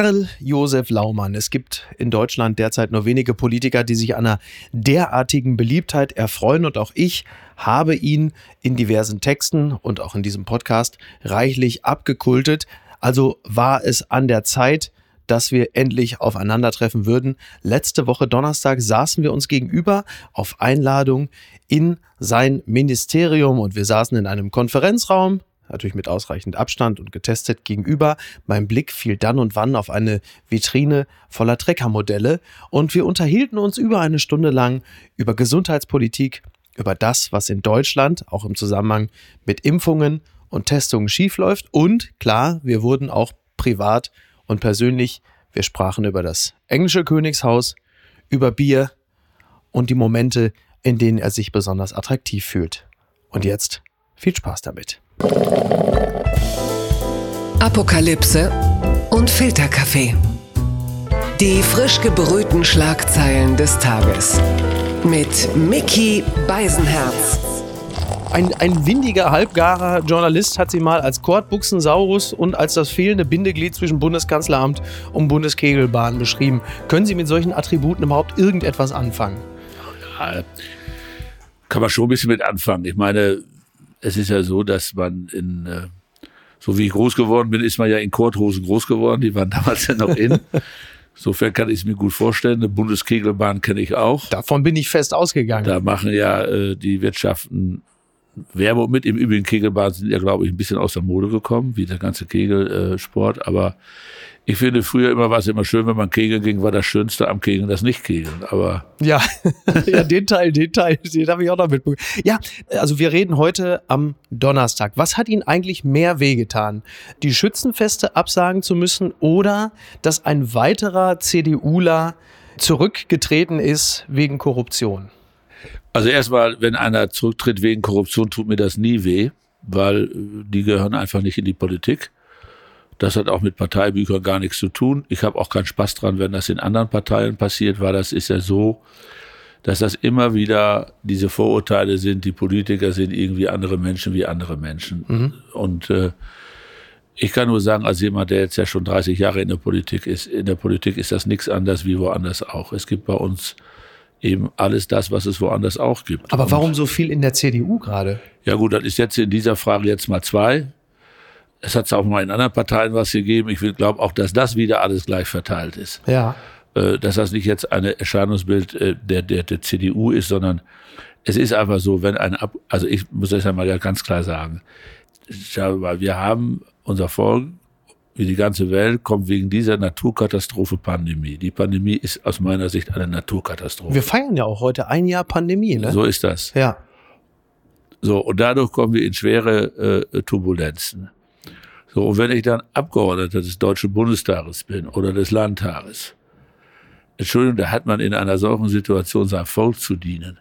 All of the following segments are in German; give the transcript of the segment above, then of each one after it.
Karl Josef Laumann. Es gibt in Deutschland derzeit nur wenige Politiker, die sich einer derartigen Beliebtheit erfreuen und auch ich habe ihn in diversen Texten und auch in diesem Podcast reichlich abgekultet. Also war es an der Zeit, dass wir endlich aufeinandertreffen würden. Letzte Woche Donnerstag saßen wir uns gegenüber auf Einladung in sein Ministerium und wir saßen in einem Konferenzraum natürlich mit ausreichend Abstand und getestet gegenüber. Mein Blick fiel dann und wann auf eine Vitrine voller Treckermodelle und wir unterhielten uns über eine Stunde lang über Gesundheitspolitik, über das, was in Deutschland auch im Zusammenhang mit Impfungen und Testungen schiefläuft und klar, wir wurden auch privat und persönlich, wir sprachen über das englische Königshaus, über Bier und die Momente, in denen er sich besonders attraktiv fühlt. Und jetzt viel Spaß damit. Apokalypse und Filterkaffee. Die frisch gebrühten Schlagzeilen des Tages. Mit Mickey Beisenherz. Ein, ein windiger, halbgarer Journalist hat sie mal als Kordbuchsensaurus und als das fehlende Bindeglied zwischen Bundeskanzleramt und Bundeskegelbahn beschrieben. Können Sie mit solchen Attributen überhaupt irgendetwas anfangen? Ja, kann man schon ein bisschen mit anfangen. Ich meine, es ist ja so, dass man in, äh, so wie ich groß geworden bin, ist man ja in Korthosen groß geworden. Die waren damals ja noch in. Insofern kann ich es mir gut vorstellen. Eine Bundeskegelbahn kenne ich auch. Davon bin ich fest ausgegangen. Da machen ja äh, die Wirtschaften Werbung mit. Im Übrigen Kegelbahnen sind ja, glaube ich, ein bisschen aus der Mode gekommen, wie der ganze Kegelsport. Aber ich finde, früher immer war es immer schön, wenn man kegeln ging, war das Schönste am Kegeln das Nicht-Kegeln. Aber. Ja, ja, den Teil, den Teil, den habe ich auch noch mitbekommen. Ja, also wir reden heute am Donnerstag. Was hat Ihnen eigentlich mehr wehgetan? Die Schützenfeste absagen zu müssen oder dass ein weiterer CDUler zurückgetreten ist wegen Korruption? Also erstmal, wenn einer zurücktritt wegen Korruption, tut mir das nie weh, weil die gehören einfach nicht in die Politik. Das hat auch mit Parteibüchern gar nichts zu tun. Ich habe auch keinen Spaß dran, wenn das in anderen Parteien passiert, weil das ist ja so, dass das immer wieder diese Vorurteile sind, die Politiker sind irgendwie andere Menschen wie andere Menschen. Mhm. Und äh, ich kann nur sagen, als jemand, der jetzt ja schon 30 Jahre in der Politik ist, in der Politik ist das nichts anderes wie woanders auch. Es gibt bei uns eben alles das, was es woanders auch gibt. Aber warum so viel in der CDU gerade? Ja gut, das ist jetzt in dieser Frage jetzt mal zwei. Es hat auch mal in anderen Parteien was gegeben. Ich glaube auch, dass das wieder alles gleich verteilt ist. Ja. Äh, dass das nicht jetzt ein Erscheinungsbild äh, der, der, der CDU ist, sondern es ist einfach so, wenn ein Ab also ich muss das ja mal ganz klar sagen. Wir haben unser Volk, wie die ganze Welt, kommt wegen dieser Naturkatastrophe Pandemie. Die Pandemie ist aus meiner Sicht eine Naturkatastrophe. Wir feiern ja auch heute ein Jahr Pandemie, ne? So ist das. Ja. So, und dadurch kommen wir in schwere äh, Turbulenzen. So, und wenn ich dann Abgeordneter des Deutschen Bundestages bin oder des Landtages, Entschuldigung, da hat man in einer solchen Situation sein Volk zu dienen.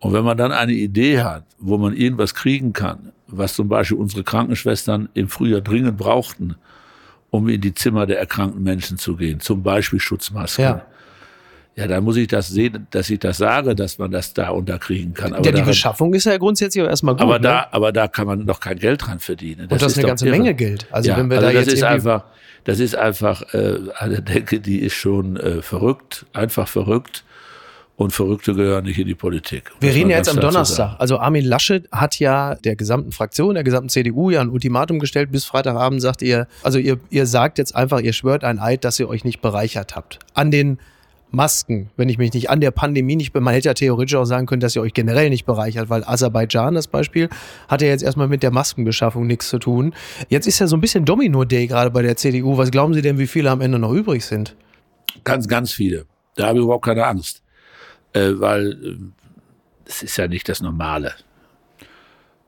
Und wenn man dann eine Idee hat, wo man irgendwas kriegen kann, was zum Beispiel unsere Krankenschwestern im Frühjahr dringend brauchten, um in die Zimmer der erkrankten Menschen zu gehen, zum Beispiel Schutzmasken, ja. Ja, dann muss ich das sehen, dass ich das sage, dass man das da unterkriegen kann. Aber ja, die daran, Beschaffung ist ja grundsätzlich auch erstmal gut. Aber da, ne? aber da kann man noch kein Geld dran verdienen. Das Und das ist eine ganze irre. Menge Geld. Also ja, wenn wir also da das jetzt ist einfach, das ist einfach äh, eine Denke, die ist schon äh, verrückt, einfach verrückt. Und Verrückte gehören nicht in die Politik. Wir reden ja jetzt am Donnerstag. Also Armin Laschet hat ja der gesamten Fraktion, der gesamten CDU ja ein Ultimatum gestellt. Bis Freitagabend sagt ihr, also ihr, ihr sagt jetzt einfach, ihr schwört ein Eid, dass ihr euch nicht bereichert habt. An den Masken, wenn ich mich nicht an der Pandemie nicht bin. Man hätte ja theoretisch auch sagen können, dass ihr euch generell nicht bereichert, weil Aserbaidschan, das Beispiel, hat ja jetzt erstmal mit der Maskenbeschaffung nichts zu tun. Jetzt ist ja so ein bisschen Domino-Day gerade bei der CDU. Was glauben Sie denn, wie viele am Ende noch übrig sind? Ganz, ganz viele. Da habe ich überhaupt keine Angst. Äh, weil äh, es ist ja nicht das Normale.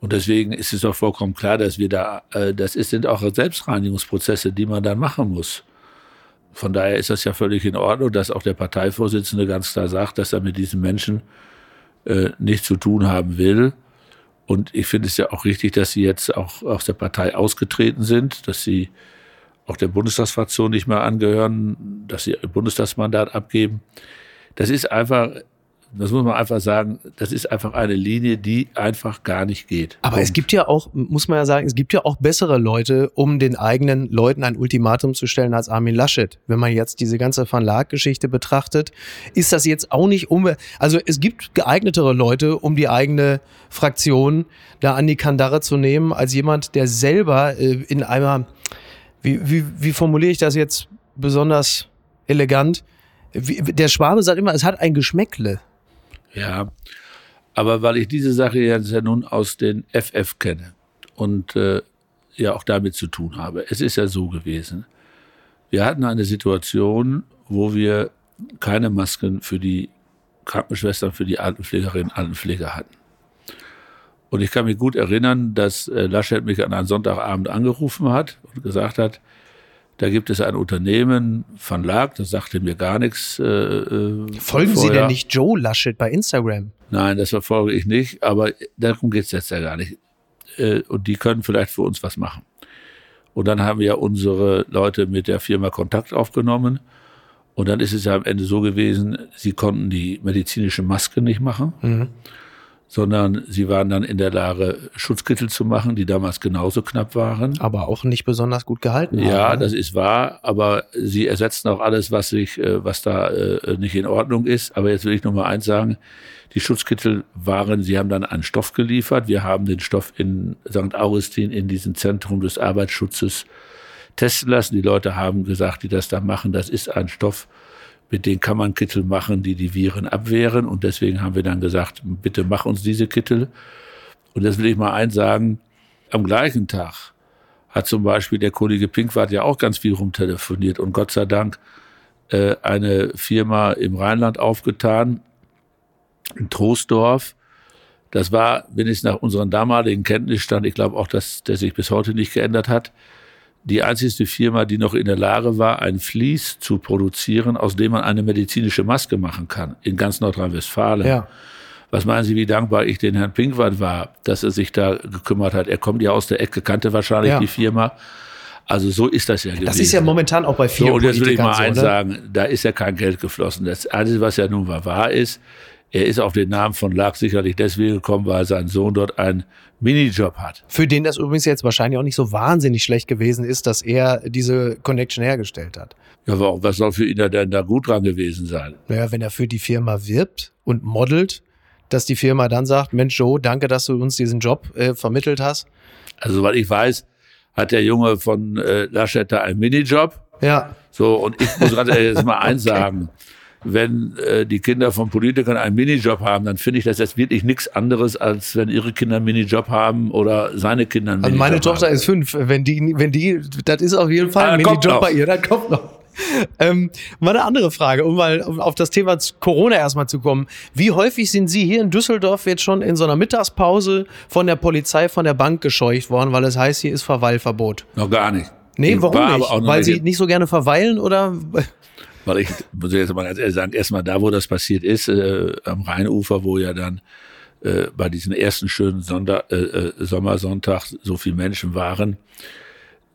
Und deswegen ist es doch vollkommen klar, dass wir da, äh, das ist, sind auch Selbstreinigungsprozesse, die man dann machen muss. Von daher ist das ja völlig in Ordnung, dass auch der Parteivorsitzende ganz klar sagt, dass er mit diesen Menschen äh, nichts zu tun haben will. Und ich finde es ja auch richtig, dass sie jetzt auch aus der Partei ausgetreten sind, dass sie auch der Bundestagsfraktion nicht mehr angehören, dass sie ihr Bundestagsmandat abgeben. Das ist einfach das muss man einfach sagen, das ist einfach eine Linie, die einfach gar nicht geht. Aber es gibt ja auch, muss man ja sagen, es gibt ja auch bessere Leute, um den eigenen Leuten ein Ultimatum zu stellen als Armin Laschet. Wenn man jetzt diese ganze Van Laak-Geschichte betrachtet, ist das jetzt auch nicht um, also es gibt geeignetere Leute, um die eigene Fraktion da an die Kandare zu nehmen, als jemand, der selber äh, in einer, wie, wie, wie formuliere ich das jetzt besonders elegant? Der Schwabe sagt immer, es hat ein Geschmäckle. Ja, aber weil ich diese Sache jetzt ja nun aus den FF kenne und äh, ja auch damit zu tun habe. Es ist ja so gewesen. Wir hatten eine Situation, wo wir keine Masken für die Krankenschwestern, für die Altenpflegerinnen Altenpfleger hatten. Und ich kann mich gut erinnern, dass äh, Laschet mich an einem Sonntagabend angerufen hat und gesagt hat, da gibt es ein Unternehmen, Van Laak, das sagte mir gar nichts. Äh, äh Folgen vorher. Sie denn nicht Joe Laschet bei Instagram? Nein, das verfolge ich nicht, aber darum geht es jetzt ja gar nicht. Äh, und die können vielleicht für uns was machen. Und dann haben wir unsere Leute mit der Firma Kontakt aufgenommen. Und dann ist es ja am Ende so gewesen, sie konnten die medizinische Maske nicht machen. Mhm sondern sie waren dann in der Lage, Schutzkittel zu machen, die damals genauso knapp waren. Aber auch nicht besonders gut gehalten. Ja, haben, ne? das ist wahr, aber sie ersetzen auch alles, was sich, äh, was da äh, nicht in Ordnung ist. Aber jetzt will ich noch mal eins sagen. Die Schutzkittel waren, sie haben dann einen Stoff geliefert. Wir haben den Stoff in St. Augustin in diesem Zentrum des Arbeitsschutzes testen lassen. Die Leute haben gesagt, die das da machen, das ist ein Stoff, mit denen kann man Kittel machen, die die Viren abwehren. Und deswegen haben wir dann gesagt, bitte mach uns diese Kittel. Und das will ich mal eins sagen, am gleichen Tag hat zum Beispiel der Kollege Pinkwart ja auch ganz viel rumtelefoniert und Gott sei Dank äh, eine Firma im Rheinland aufgetan, in Troisdorf. Das war, wenn ich es nach unseren damaligen Kenntnisstand, ich glaube auch, dass der sich bis heute nicht geändert hat, die einzigste Firma, die noch in der Lage war, ein Vlies zu produzieren, aus dem man eine medizinische Maske machen kann, in ganz Nordrhein-Westfalen. Ja. Was meinen Sie, wie dankbar ich den Herrn Pinkwart war, dass er sich da gekümmert hat? Er kommt ja aus der Ecke, kannte wahrscheinlich ja. die Firma. Also so ist das ja gewesen. Das ist ja momentan auch bei vielen so, Und jetzt will ich mal eins sagen, da ist ja kein Geld geflossen. Das Einzige, was ja nun mal wahr ist, er ist auf den Namen von Lack sicherlich deswegen gekommen, weil sein Sohn dort einen Minijob hat. Für den das übrigens jetzt wahrscheinlich auch nicht so wahnsinnig schlecht gewesen ist, dass er diese Connection hergestellt hat. Ja, warum? Was soll für ihn denn da gut dran gewesen sein? Naja, wenn er für die Firma wirbt und modelt, dass die Firma dann sagt, Mensch Joe, danke, dass du uns diesen Job äh, vermittelt hast. Also, weil ich weiß, hat der Junge von äh, Laschet da einen Minijob. Ja. So, und ich muss gerade jetzt mal eins okay. sagen wenn äh, die Kinder von Politikern einen Minijob haben, dann finde ich das jetzt wirklich nichts anderes, als wenn ihre Kinder einen Minijob haben oder seine Kinder einen Minijob haben. Also meine Tochter haben. ist fünf. Wenn die, wenn die, das ist auf jeden Fall ah, ein Minijob bei ihr, dann kommt noch. Ähm, mal eine andere Frage, um mal auf das Thema Corona erstmal zu kommen. Wie häufig sind Sie hier in Düsseldorf jetzt schon in so einer Mittagspause von der Polizei, von der Bank gescheucht worden, weil es heißt, hier ist Verweilverbot? Noch gar nicht. Nee, warum nicht? Weil Sie nicht so gerne verweilen oder? Weil ich muss jetzt mal ganz ehrlich sagen, erstmal da, wo das passiert ist, äh, am Rheinufer, wo ja dann äh, bei diesem ersten schönen Sonder, äh, äh, Sommersonntag so viele Menschen waren,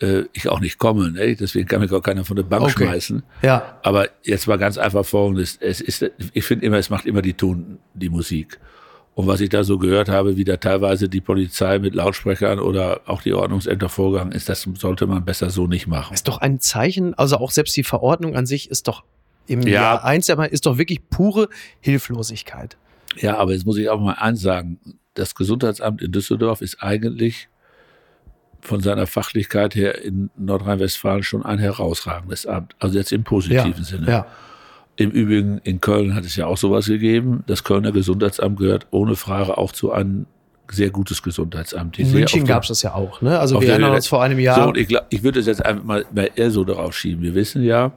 äh, ich auch nicht komme. Ne? Deswegen kann mich auch keiner von der Bank okay. schmeißen. Ja. Aber jetzt mal ganz einfach folgendes. Es ist, ich finde immer, es macht immer die Ton, die Musik. Und was ich da so gehört habe, wie da teilweise die Polizei mit Lautsprechern oder auch die Ordnungsämter vorgegangen ist, das sollte man besser so nicht machen. Ist doch ein Zeichen, also auch selbst die Verordnung an sich ist doch im ja. Jahr eins, ist doch wirklich pure Hilflosigkeit. Ja, aber jetzt muss ich auch mal eins sagen. Das Gesundheitsamt in Düsseldorf ist eigentlich von seiner Fachlichkeit her in Nordrhein-Westfalen schon ein herausragendes Amt. Also jetzt im positiven ja, Sinne. Ja. Im Übrigen in Köln hat es ja auch sowas gegeben. Das Kölner Gesundheitsamt gehört ohne Frage auch zu einem sehr gutes Gesundheitsamt. In München gab es das ja auch. Ne? Also wir erinnern uns vor einem Jahr. So, ich, ich würde es jetzt einfach mal, mal eher so darauf schieben. Wir wissen ja,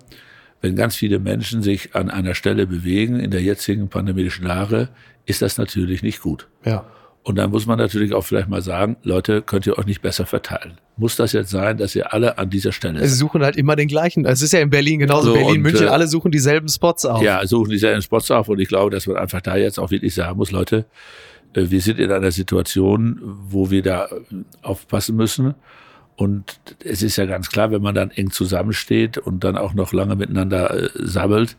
wenn ganz viele Menschen sich an einer Stelle bewegen in der jetzigen pandemischen Lage, ist das natürlich nicht gut. Ja. Und dann muss man natürlich auch vielleicht mal sagen, Leute, könnt ihr euch nicht besser verteilen? Muss das jetzt sein, dass ihr alle an dieser Stelle seid? Sie suchen halt immer den gleichen. Es ist ja in Berlin genauso. So, Berlin, und, München, äh, alle suchen dieselben Spots auf. Ja, suchen dieselben Spots auf. Und ich glaube, dass man einfach da jetzt auch wirklich sagen muss, Leute, äh, wir sind in einer Situation, wo wir da äh, aufpassen müssen. Und es ist ja ganz klar, wenn man dann eng zusammensteht und dann auch noch lange miteinander sammelt,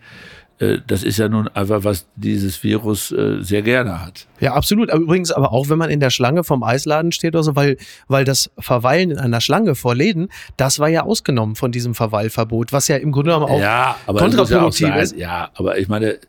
das ist ja nun einfach, was dieses Virus äh, sehr gerne hat. Ja, absolut. Aber übrigens aber auch, wenn man in der Schlange vom Eisladen steht oder so, weil, weil das Verweilen in einer Schlange vor Läden, das war ja ausgenommen von diesem Verweilverbot, was ja im Grunde genommen auch ja, kontraproduktiv ja ist. Ja, aber ich meine,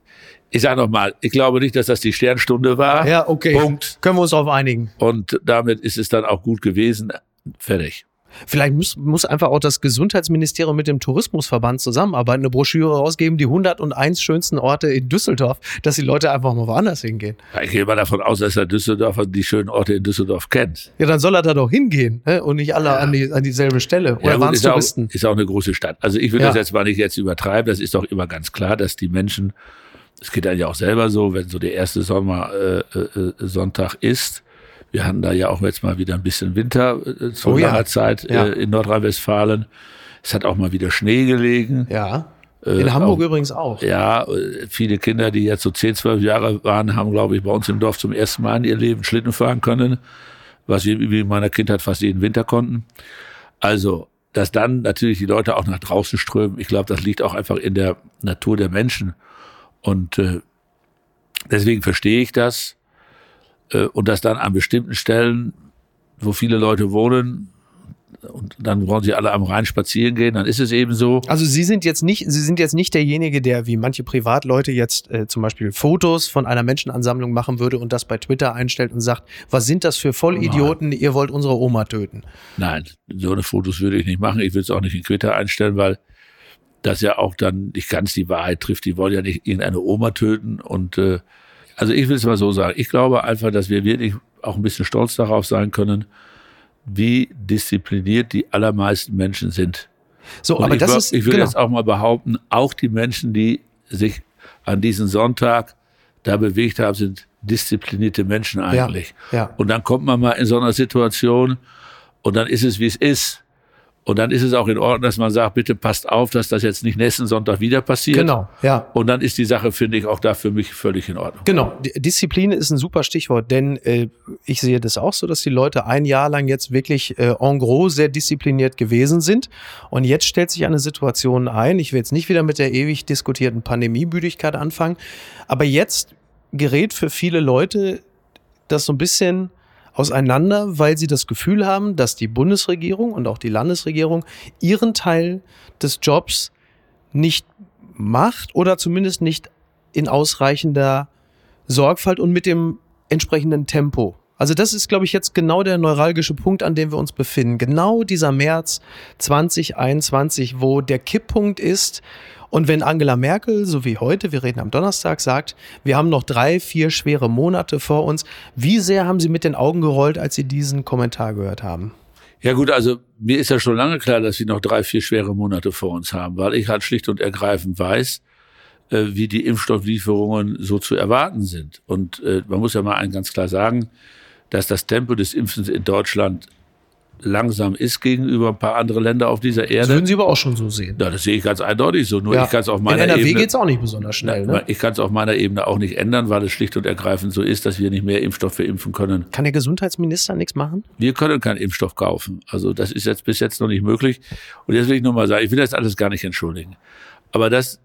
ich sage nochmal, ich glaube nicht, dass das die Sternstunde war. Ja, okay. Punkt. Können wir uns darauf einigen. Und damit ist es dann auch gut gewesen. Fertig. Vielleicht muss, muss einfach auch das Gesundheitsministerium mit dem Tourismusverband zusammenarbeiten, eine Broschüre rausgeben, die 101 schönsten Orte in Düsseldorf, dass die Leute einfach mal woanders hingehen. Ich gehe mal davon aus, dass der Düsseldorfer die schönen Orte in Düsseldorf kennt. Ja, dann soll er da doch hingehen ne? und nicht alle ja. an, die, an dieselbe Stelle. Oder ja, waren es Touristen? Auch, ist auch eine große Stadt. Also ich will ja. das jetzt mal nicht jetzt übertreiben. Das ist doch immer ganz klar, dass die Menschen, es geht einem ja auch selber so, wenn so der erste Sommer äh, äh, Sonntag ist, wir hatten da ja auch jetzt mal wieder ein bisschen Winter äh, zu oh, langer ja. Zeit äh, ja. in Nordrhein-Westfalen. Es hat auch mal wieder Schnee gelegen. Ja. Äh, in äh, Hamburg auch, übrigens auch. Ja, äh, viele Kinder, die jetzt so 10, 12 Jahre waren, haben, glaube ich, bei uns im Dorf zum ersten Mal in ihr Leben Schlitten fahren können, was wir in meiner Kindheit fast jeden Winter konnten. Also, dass dann natürlich die Leute auch nach draußen strömen, ich glaube, das liegt auch einfach in der Natur der Menschen. Und äh, deswegen verstehe ich das. Äh, und dass dann an bestimmten Stellen, wo viele Leute wohnen, und dann wollen sie alle am Rhein spazieren gehen, dann ist es eben so. Also Sie sind jetzt nicht, Sie sind jetzt nicht derjenige, der wie manche Privatleute jetzt äh, zum Beispiel Fotos von einer Menschenansammlung machen würde und das bei Twitter einstellt und sagt, was sind das für Vollidioten, Nein. ihr wollt unsere Oma töten. Nein, so eine Fotos würde ich nicht machen. Ich würde es auch nicht in Twitter einstellen, weil das ja auch dann nicht ganz die Wahrheit trifft. Die wollen ja nicht irgendeine Oma töten und äh, also ich will es mal so sagen. Ich glaube einfach, dass wir wirklich auch ein bisschen stolz darauf sein können, wie diszipliniert die allermeisten Menschen sind. So, Und aber ich, das ist, ich will genau. jetzt auch mal behaupten, auch die Menschen, die sich an diesem Sonntag da bewegt haben, sind disziplinierte Menschen eigentlich. Ja, ja. Und dann kommt man mal in so einer Situation und dann ist es, wie es ist. Und dann ist es auch in Ordnung, dass man sagt, bitte passt auf, dass das jetzt nicht nächsten Sonntag wieder passiert. Genau, ja. Und dann ist die Sache, finde ich, auch da für mich völlig in Ordnung. Genau, Disziplin ist ein super Stichwort, denn äh, ich sehe das auch so, dass die Leute ein Jahr lang jetzt wirklich äh, en gros sehr diszipliniert gewesen sind. Und jetzt stellt sich eine Situation ein, ich will jetzt nicht wieder mit der ewig diskutierten Pandemiebüdigkeit anfangen, aber jetzt gerät für viele Leute das so ein bisschen auseinander, weil sie das Gefühl haben, dass die Bundesregierung und auch die Landesregierung ihren Teil des Jobs nicht macht oder zumindest nicht in ausreichender Sorgfalt und mit dem entsprechenden Tempo. Also das ist, glaube ich, jetzt genau der neuralgische Punkt, an dem wir uns befinden. Genau dieser März 2021, wo der Kipppunkt ist, und wenn Angela Merkel, so wie heute, wir reden am Donnerstag, sagt, wir haben noch drei, vier schwere Monate vor uns, wie sehr haben Sie mit den Augen gerollt, als Sie diesen Kommentar gehört haben? Ja gut, also mir ist ja schon lange klar, dass sie noch drei, vier schwere Monate vor uns haben, weil ich halt schlicht und ergreifend weiß, äh, wie die Impfstofflieferungen so zu erwarten sind. Und äh, man muss ja mal einen ganz klar sagen, dass das Tempo des Impfens in Deutschland langsam ist gegenüber ein paar andere Länder auf dieser Erde. Das würden Sie aber auch schon so sehen. Ja, das sehe ich ganz eindeutig so. Nur ja. ich kann es auf meiner In NRW Ebene. geht's auch nicht besonders schnell. Ne? Ich kann es auf meiner Ebene auch nicht ändern, weil es schlicht und ergreifend so ist, dass wir nicht mehr Impfstoff verimpfen können. Kann der Gesundheitsminister nichts machen? Wir können keinen Impfstoff kaufen. Also das ist jetzt bis jetzt noch nicht möglich. Und jetzt will ich nur mal sagen, ich will das alles gar nicht entschuldigen. Aber dass,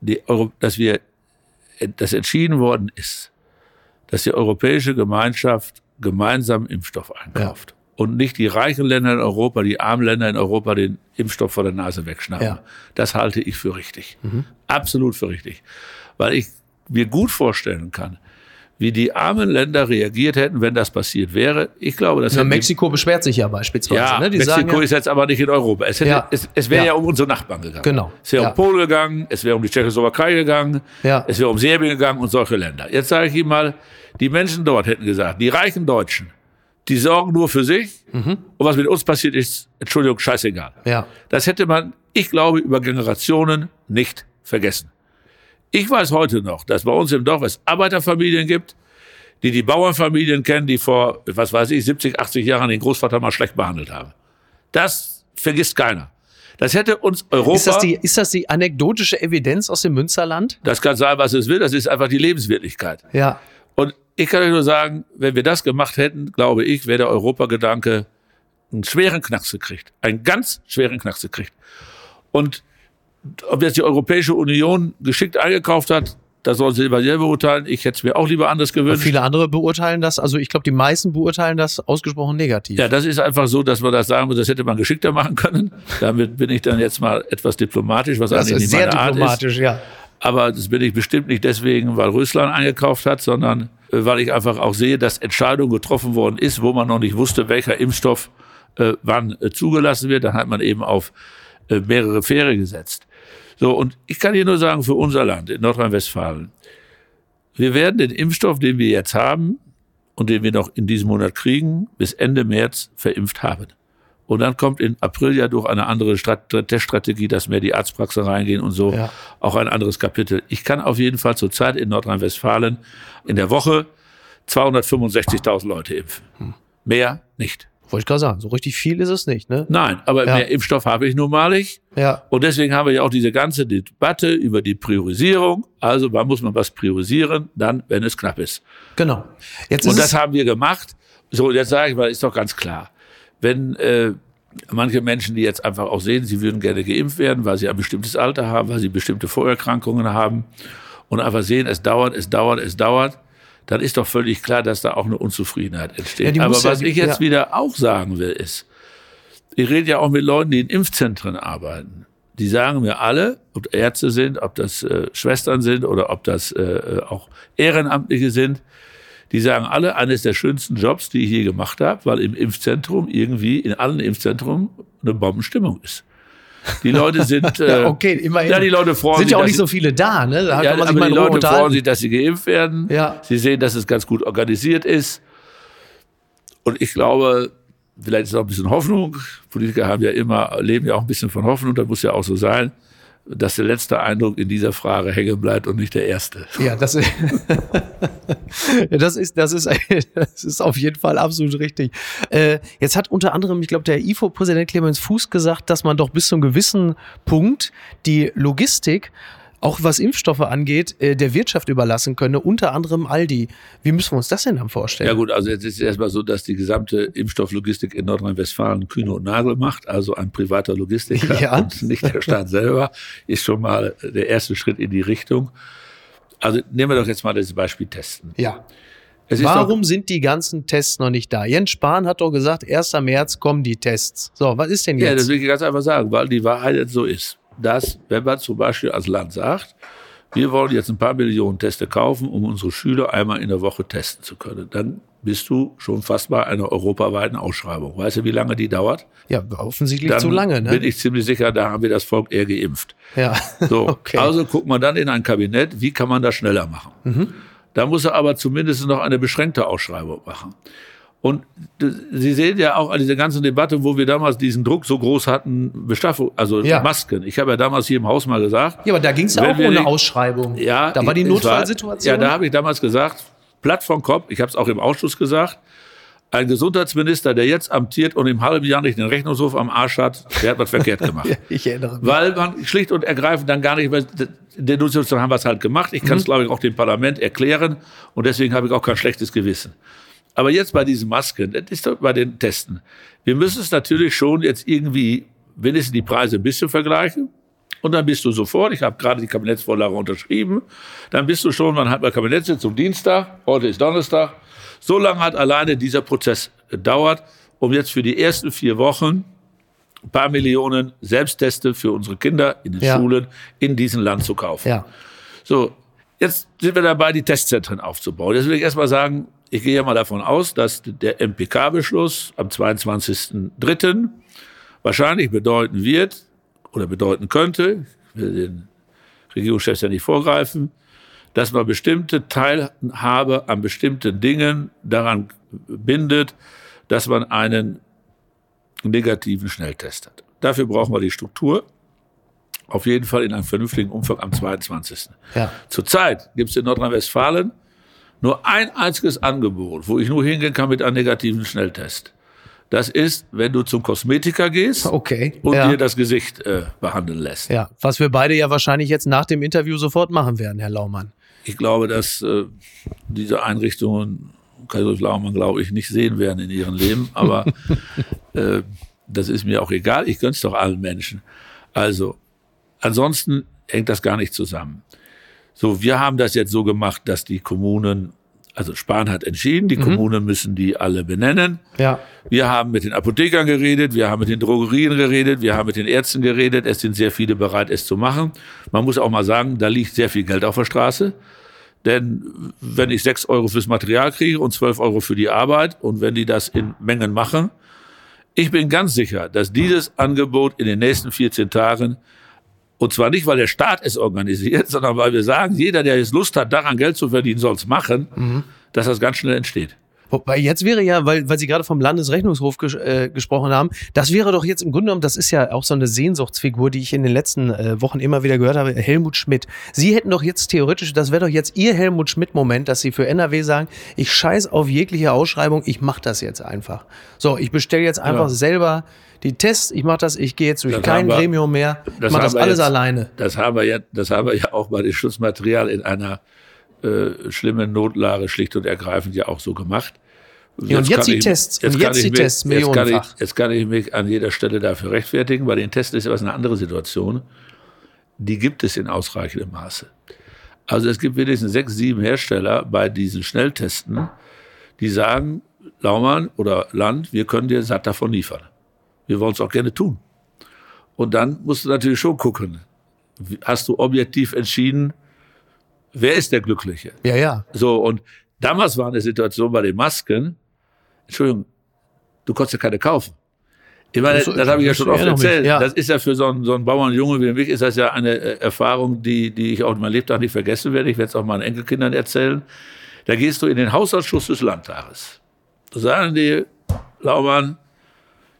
die Euro, dass wir, dass entschieden worden ist, dass die europäische Gemeinschaft gemeinsam Impfstoff einkauft. Ja und nicht die reichen Länder in Europa, die armen Länder in Europa den Impfstoff vor der Nase wegschnappen. Ja. Das halte ich für richtig. Mhm. Absolut für richtig. Weil ich mir gut vorstellen kann, wie die armen Länder reagiert hätten, wenn das passiert wäre. Ich glaube, dass ja, Mexiko beschwert sich ja beispielsweise. Ja, ne? Mexiko ja, ist jetzt aber nicht in Europa. Es, hätte, ja, es, es wäre ja. ja. um unsere Nachbarn gegangen. Genau. Es wäre um Polen gegangen, es wäre um die Tschechoslowakei gegangen, es wäre um Serbien gegangen und solche Länder. Jetzt sage ich Ihnen mal, die Menschen dort hätten gesagt, die reichen Deutschen, die sorgen nur für sich. Mhm. Und was mit uns passiert ist, Entschuldigung, scheißegal. Ja. Das hätte man, ich glaube, über Generationen nicht vergessen. Ich weiß heute noch, dass bei uns im Dorf es Arbeiterfamilien gibt, die die Bauernfamilien kennen, die vor, was weiß ich, 70, 80 Jahren den Großvater mal schlecht behandelt haben. Das vergisst keiner. Das hätte uns Europa. Ist das, die, ist das die anekdotische Evidenz aus dem Münsterland? Das kann sein, was es will. Das ist einfach die Lebenswirklichkeit. Ja. Und ich kann euch nur sagen, wenn wir das gemacht hätten, glaube ich, wäre der Europagedanke einen schweren Knacks gekriegt. Einen ganz schweren Knacks gekriegt. Und ob jetzt die Europäische Union geschickt eingekauft hat, das soll sie selber beurteilen. Ich hätte es mir auch lieber anders gewünscht. Viele andere beurteilen das, also ich glaube, die meisten beurteilen das ausgesprochen negativ. Ja, das ist einfach so, dass man das sagen muss, das hätte man geschickter machen können. Damit bin ich dann jetzt mal etwas diplomatisch, was das eigentlich ist nicht sehr meine diplomatisch, Art ist. ja. Aber das bin ich bestimmt nicht deswegen, weil Russland eingekauft hat, sondern weil ich einfach auch sehe, dass Entscheidung getroffen worden ist, wo man noch nicht wusste, welcher Impfstoff äh, wann äh, zugelassen wird. Dann hat man eben auf äh, mehrere Fähre gesetzt. So, und ich kann hier nur sagen, für unser Land in Nordrhein-Westfalen, wir werden den Impfstoff, den wir jetzt haben und den wir noch in diesem Monat kriegen, bis Ende März verimpft haben. Und dann kommt in April ja durch eine andere Strat Teststrategie, dass mehr die Arztpraxen reingehen und so, Ja. auch ein anderes Kapitel. Ich kann auf jeden Fall zurzeit in Nordrhein-Westfalen in der Woche 265.000 Leute impfen. Mehr nicht. Wollte ich gerade sagen, so richtig viel ist es nicht, ne? Nein, aber Ja. mehr Impfstoff habe ich nun malig. Ja. Und deswegen haben wir ja auch diese ganze Debatte über die Priorisierung. Also wann muss man was priorisieren? Dann, wenn es knapp ist. Genau. Jetzt Und das haben wir gemacht. So, jetzt sage ich mal, ist doch ganz klar. Wenn äh, manche Menschen, die jetzt einfach auch sehen, sie würden gerne geimpft werden, weil sie ein bestimmtes Alter haben, weil sie bestimmte Vorerkrankungen haben und einfach sehen, es dauert, es dauert, es dauert, dann ist doch völlig klar, dass da auch eine Unzufriedenheit entsteht. Ja, Aber muss ja- was ich jetzt ja. wieder auch sagen will, ist, ich rede ja auch mit Leuten, die in Impfzentren arbeiten. Die sagen mir alle, ob Ärzte sind, ob das äh, Schwestern sind oder ob das äh, auch Ehrenamtliche sind, die sagen alle, eines der schönsten Jobs, die ich je gemacht habe, weil im Impfzentrum irgendwie in allen Impfzentren eine Bombenstimmung ist. Die Leute sind, äh, ja, okay, immerhin. ja, die Leute freuen sind sich, ja auch nicht so viele da, ne? Da ja, aber die Leute freuen sich, dass sie geimpft werden. Ja. Sie sehen, dass es ganz gut organisiert ist. Und ich glaube, vielleicht ist auch ein bisschen Hoffnung. Politiker haben ja immer, leben ja auch ein bisschen von Hoffnung. Das muss ja auch so sein, dass der letzte Eindruck in dieser Frage hängen bleibt und nicht der erste. Ja, das, das ist, das ist, das ist auf jeden Fall absolut richtig. Äh, jetzt hat unter anderem, ich glaube, der IFO-Präsident Clemens Fuß gesagt, dass man doch bis zu einem gewissen Punkt die Logistik auch was Impfstoffe angeht, äh, der Wirtschaft überlassen könne, unter anderem Aldi. Wie müssen wir uns das denn dann vorstellen? Ja gut, also jetzt ist es erstmal so, dass die gesamte Impfstofflogistik in Nordrhein-Westfalen Kühne und Nagel macht, also ein privater Logistiker Ja. und nicht der Staat selber, ist schon mal der erste Schritt in die Richtung. Also nehmen wir doch jetzt mal das Beispiel Testen. Ja. Warum sind die ganzen Tests noch nicht da? Jens Spahn hat doch gesagt, 1. März kommen die Tests. So, was ist denn Doch, ja, das jetzt? will ich ganz einfach sagen, weil die Wahrheit jetzt so ist, dass wenn man zum Beispiel als Land sagt, wir wollen jetzt ein paar Millionen Teste kaufen, um unsere Schüler einmal in der Woche testen zu können, dann bist du schon fast bei einer europaweiten Ausschreibung. Weißt du, wie lange die dauert? ja, offensichtlich Dann zu lange, ne? bin ich ziemlich sicher, da haben wir das Volk eher geimpft. ja. So, Okay. also guckt man dann in ein Kabinett, wie kann man das schneller machen? Mhm. Da muss er aber zumindest noch eine beschränkte Ausschreibung machen. Und Sie sehen ja auch an dieser ganzen Debatte, wo wir damals diesen Druck so groß hatten, Beschaffung, also Ja. Masken. Ich habe ja damals hier im Haus mal gesagt, Ja, aber da ging es ja auch ohne Ausschreibung. ja, da war die Notfallsituation. ja, da habe ich damals gesagt, platt vom Kopf, ich habe es auch im Ausschuss gesagt, ein Gesundheitsminister, der jetzt amtiert und im halben Jahr nicht den Rechnungshof am Arsch hat, der hat was verkehrt gemacht. Ja, ich erinnere mich. Weil man schlicht und ergreifend dann gar nicht mehr, der Notsituation haben wir es halt gemacht. Ich kann Mhm. es, glaube ich, auch dem Parlament erklären und deswegen habe ich auch kein schlechtes Gewissen. Aber jetzt bei diesen Masken, doch bei den Testen. Wir müssen es natürlich schon jetzt irgendwie wenigstens die Preise ein bisschen vergleichen. Und dann bist du sofort, ich habe gerade die Kabinettsvorlage unterschrieben, dann bist du schon, wann hat man Kabinettssitzung? Dienstag, heute ist Donnerstag. So lange hat alleine dieser Prozess gedauert, um jetzt für die ersten vier Wochen ein paar Millionen Selbstteste für unsere Kinder in den Ja. Schulen in diesem Land zu kaufen. Ja. So, jetzt sind wir dabei, die Testzentren aufzubauen. Jetzt will ich erstmal sagen, ich gehe ja mal davon aus, dass der MPK-Beschluss am 22.03. wahrscheinlich bedeuten wird oder bedeuten könnte, ich will den Regierungschefs ja nicht vorgreifen, dass man bestimmte Teilhabe an bestimmten Dingen daran bindet, dass man einen negativen Schnelltest hat. Dafür brauchen wir die Struktur. Auf jeden Fall in einem vernünftigen Umfang am 22. Ja. Zurzeit gibt es in Nordrhein-Westfalen nur ein einziges Angebot, wo ich nur hingehen kann mit einem negativen Schnelltest. Das ist, wenn du zum Kosmetiker gehst Okay. und ja. dir das Gesicht äh, behandeln lässt. ja, was wir beide ja wahrscheinlich jetzt nach dem Interview sofort machen werden, Herr Laumann. Ich glaube, dass äh, diese Einrichtungen Kaiser Laumann, glaube ich, nicht sehen werden in ihrem Leben. Aber äh, das ist mir auch egal. Ich gönn's doch allen Menschen. Also, ansonsten hängt das gar nicht zusammen. So, wir haben das jetzt so gemacht, dass die Kommunen, also Spahn hat entschieden, die mhm. Kommunen müssen die alle benennen. Ja. Wir haben mit den Apothekern geredet, wir haben mit den Drogerien geredet, wir haben mit den Ärzten geredet. Es sind sehr viele bereit, es zu machen. Man muss auch mal sagen, da liegt sehr viel Geld auf der Straße. Denn wenn ich sechs Euro fürs Material kriege und zwölf Euro für die Arbeit und wenn die das in Mengen machen, ich bin ganz sicher, dass dieses Angebot in den nächsten 14 Tagen und zwar nicht, weil der Staat es organisiert, sondern weil wir sagen, jeder, der jetzt Lust hat, daran Geld zu verdienen, soll es machen, mhm. dass das ganz schnell entsteht. Wobei jetzt wäre ja, weil, weil Sie gerade vom Landesrechnungshof ges äh, gesprochen haben, das wäre doch jetzt im Grunde genommen, das ist ja auch so eine Sehnsuchtsfigur, die ich in den letzten äh, Wochen immer wieder gehört habe, Helmut Schmidt. Sie hätten doch jetzt theoretisch, das wäre doch jetzt Ihr Helmut Schmidt-Moment, dass Sie für NRW sagen, ich scheiß auf jegliche Ausschreibung, ich mache das jetzt einfach. So, ich bestelle jetzt einfach ja. selber die Tests, ich mache das, ich gehe jetzt durch das kein wir, Gremium mehr, ich mache das alles jetzt, alleine. Das haben wir ja, das haben wir ja auch bei dem Schutzmaterial in einer äh, schlimmen Notlage schlicht und ergreifend ja auch so gemacht. Ja, und jetzt die ich, Tests. Jetzt und jetzt die mich, Tests jetzt kann, ich, jetzt kann ich mich an jeder Stelle dafür rechtfertigen. Bei den Tests ist etwas eine andere Situation. Die gibt es in ausreichendem Maße. Also es gibt wenigstens sechs, sieben Hersteller bei diesen Schnelltesten, die sagen, Laumann oder Land, wir können dir satt davon liefern. Wir wollen es auch gerne tun. Und dann musst du natürlich schon gucken, hast du objektiv entschieden, wer ist der Glückliche? Ja, ja. So, und damals war eine Situation bei den Masken, Entschuldigung, du konntest ja keine kaufen. Ich meine, das, das habe ich ja schon oft erzählt. Ja. Das ist ja für so einen, so einen Bauernjunge wie mich, ist das ja eine äh, Erfahrung, die, die ich auch in meinem Lebtag nicht vergessen werde. Ich werde es auch meinen Enkelkindern erzählen. Da gehst du in den Haushaltsschuss des Landtages. Da sagen die, Laumann,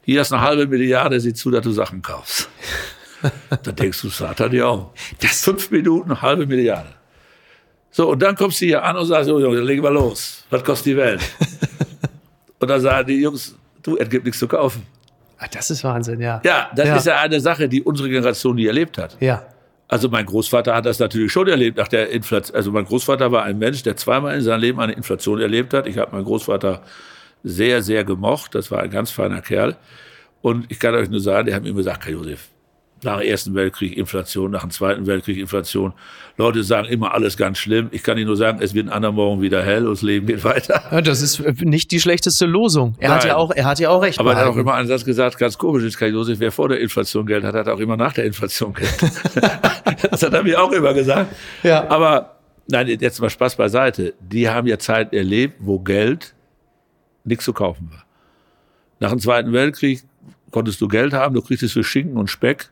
hier ist eine halbe Milliarde, sieh zu, dass du Sachen kaufst. da denkst du, Satan ja auch. Das fünf Minuten, eine halbe Milliarde. So, und dann kommst du hier an und sagst, oh Junge, dann legen wir los. Was kostet die Welt? Und dann sagen die Jungs, du, es gibt nichts zu kaufen. Ach, das ist Wahnsinn, ja. Ja, das ja. ist ja eine Sache, die unsere Generation nie erlebt hat. Ja. Also mein Großvater hat das natürlich schon erlebt nach der Inflation. Also mein Großvater war ein Mensch, der zweimal in seinem Leben eine Inflation erlebt hat. Ich habe meinen Großvater sehr, sehr gemocht. Das war ein ganz feiner Kerl. Und ich kann euch nur sagen, der hat mir immer gesagt, Herr Josef, nach dem Ersten Weltkrieg Inflation, nach dem Zweiten Weltkrieg Inflation. Leute sagen immer alles ganz schlimm. Ich kann Ihnen nur sagen, es wird ein anderer wieder hell und das Leben geht weiter. Ja, das ist nicht die schlechteste Losung. Er hat ja auch, er hat ja auch recht. Aber er hat auch immer einen Satz gesagt, ganz komisch ist, Kai Josef, wer vor der Inflation Geld hat, hat auch immer nach der Inflation Geld. das hat er mir auch immer gesagt. Ja. Aber nein, jetzt mal Spaß beiseite. Die haben ja Zeit erlebt, wo Geld nichts zu kaufen war. Nach dem Zweiten Weltkrieg konntest du Geld haben, du kriegst es für Schinken und Speck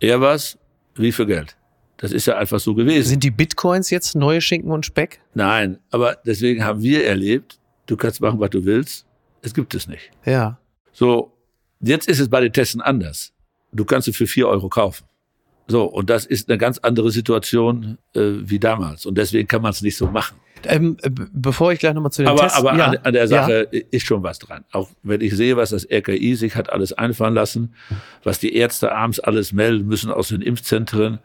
er was, wie für Geld. Das ist ja einfach so gewesen. Sind die Bitcoins jetzt neue Schinken und Speck? Nein, aber deswegen haben wir erlebt, du kannst machen, was du willst. Es gibt es nicht. Ja. So, jetzt ist es bei den Testen anders. Du kannst es für vier Euro kaufen. So, und das ist eine ganz andere Situation äh, wie damals. Und deswegen kann man es nicht so machen. Ähm, bevor ich gleich nochmal zu den aber, Tests... Aber ja. an, an, der Sache ja. ist schon was dran. Auch wenn ich sehe, was das RKI sich hat alles einfallen lassen, was die Ärzte abends alles melden müssen aus den Impfzentren,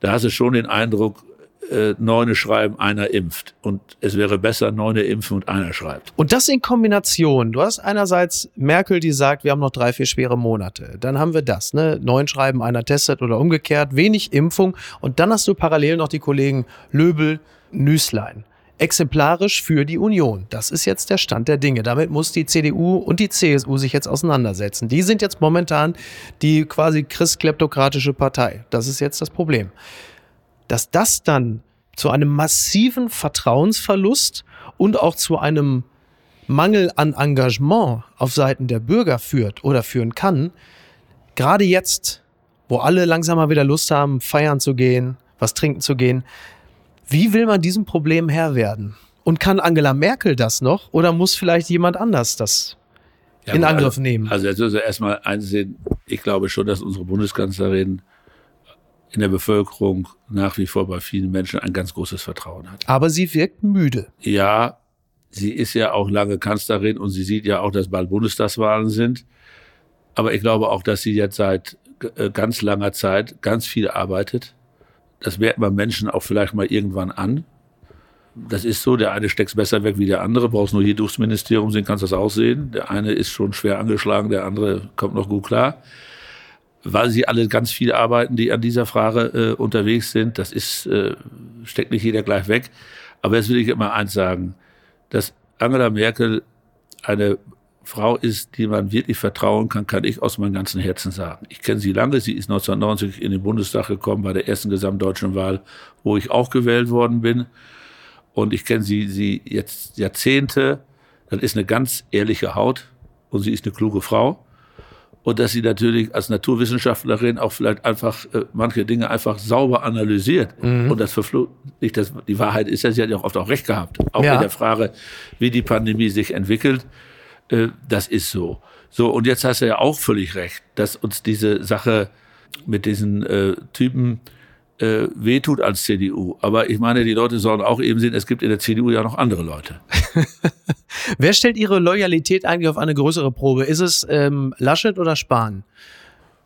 da hast du schon den Eindruck, äh, Neune schreiben, einer impft. Und es wäre besser, Neune impfen und einer schreibt. Und das in Kombination. Du hast einerseits Merkel, die sagt, wir haben noch drei, vier schwere Monate. Dann haben wir das, ne? Neun schreiben, einer testet oder umgekehrt, wenig Impfung. Und dann hast du parallel noch die Kollegen Löbel, Nüßlein exemplarisch für die Union. Das ist jetzt der Stand der Dinge. Damit muss die CDU und die CSU sich jetzt auseinandersetzen. Die sind jetzt momentan die quasi christkleptokratische Partei. Das ist jetzt das Problem. Dass das dann zu einem massiven Vertrauensverlust und auch zu einem Mangel an Engagement auf Seiten der Bürger führt oder führen kann, gerade jetzt, wo alle langsam mal wieder Lust haben, feiern zu gehen, was trinken zu gehen, wie will man diesem Problem Herr werden? Und kann Angela Merkel das noch oder muss vielleicht jemand anders das ja, in Angriff also, nehmen? Also jetzt müssen wir erstmal einsehen, ich glaube schon, dass unsere Bundeskanzlerin in der Bevölkerung nach wie vor bei vielen Menschen ein ganz großes Vertrauen hat. Aber sie wirkt müde. Ja, sie ist ja auch lange Kanzlerin und sie sieht ja auch, dass bald Bundestagswahlen sind. Aber ich glaube auch, dass sie jetzt seit äh, ganz langer Zeit ganz viel arbeitet das merkt man Menschen auch vielleicht mal irgendwann an. Das ist so, der eine steckt besser weg wie der andere, brauchst nur hier durchs Ministerium sehen, kannst das auch sehen. Der eine ist schon schwer angeschlagen, der andere kommt noch gut klar. weil sie alle ganz viel arbeiten, die an dieser Frage äh, unterwegs sind. Das ist, äh, steckt nicht jeder gleich weg. Aber jetzt will ich immer eins sagen, dass Angela Merkel eine Frau ist, die man wirklich vertrauen kann, kann ich aus meinem ganzen Herzen sagen. Ich kenne sie lange. Sie ist 1990 in den Bundestag gekommen bei der ersten gesamtdeutschen Wahl, wo ich auch gewählt worden bin. Und ich kenne sie, sie jetzt Jahrzehnte. Das ist eine ganz ehrliche Haut und sie ist eine kluge Frau. Und dass sie natürlich als Naturwissenschaftlerin auch vielleicht einfach äh, manche Dinge einfach sauber analysiert. Mhm. Und das verflucht nicht, das, die Wahrheit ist ja, sie hat ja oft auch recht gehabt. Auch ja. in der Frage, wie die Pandemie sich entwickelt. Äh, das ist so. So, und jetzt hast du ja auch völlig recht, dass uns diese Sache mit diesen äh, Typen äh, wehtut als CDU. Aber ich meine, die Leute sollen auch eben sehen, es gibt in der CDU ja noch andere Leute. Wer stellt Ihre Loyalität eigentlich auf eine größere Probe? Ist es ähm, Laschet oder Spahn?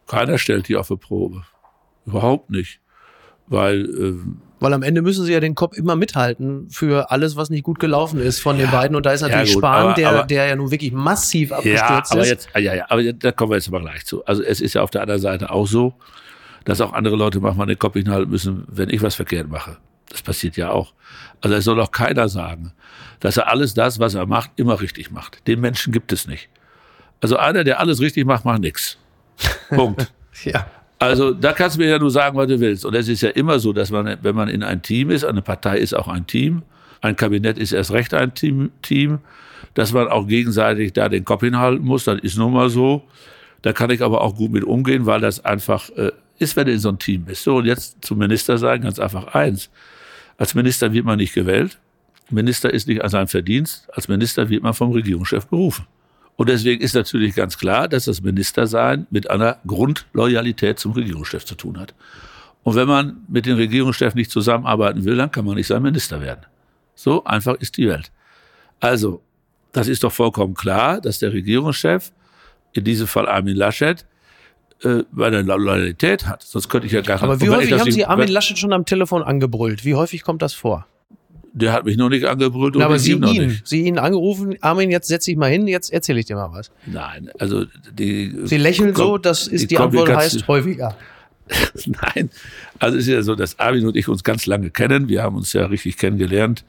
Keiner stellt die auf eine Probe. Überhaupt nicht. Weil ähm, weil am Ende müssen sie ja den Kopf immer mithalten für alles, was nicht gut gelaufen ist von ja, den beiden. Und da ist natürlich ja gut, Spahn, aber, der, aber, der ja nun wirklich massiv abgestürzt ja, aber ist. Jetzt, ja, ja, aber da kommen wir jetzt aber gleich zu. Also es ist ja auf der anderen Seite auch so, dass auch andere Leute manchmal den Kopf hinhalten müssen, wenn ich was verkehrt mache. Das passiert ja auch. Also es soll doch keiner sagen, dass er alles das, was er macht, immer richtig macht. Den Menschen gibt es nicht. Also einer, der alles richtig macht, macht nichts. Punkt. ja. Also da kannst du mir ja nur sagen, was du willst. Und es ist ja immer so, dass man, wenn man in ein Team ist, eine Partei ist auch ein Team, ein Kabinett ist erst recht ein Team, Team dass man auch gegenseitig da den Kopf hinhalten muss. Das ist nun mal so. Da kann ich aber auch gut mit umgehen, weil das einfach äh, ist, wenn du in so einem Team bist. So, und jetzt zum Minister sagen, ganz einfach eins. Als Minister wird man nicht gewählt. Minister ist nicht an seinem Verdienst. Als Minister wird man vom Regierungschef berufen. Und deswegen ist natürlich ganz klar, dass das Ministersein mit einer Grundloyalität zum Regierungschef zu tun hat. Und wenn man mit dem Regierungschef nicht zusammenarbeiten will, dann kann man nicht sein Minister werden. So einfach ist die Welt. Also, das ist doch vollkommen klar, dass der Regierungschef, in diesem Fall Armin Laschet, äh, eine Loyalität hat. Sonst könnte ich ja gar nicht. Aber wie häufig haben Sie Armin Laschet schon am Telefon angebrüllt? Wie häufig kommt das vor? Der hat mich noch nicht angebrüllt und Na, aber Sie ihn, noch nicht. Sie ihn angerufen, Armin, jetzt setz dich mal hin, jetzt erzähle ich dir mal was. Nein, also die. Sie lächeln so, das ist die, die Antwort heißt häufiger. Nein, also es ist ja so, dass Armin und ich uns ganz lange kennen. Wir haben uns ja richtig kennengelernt,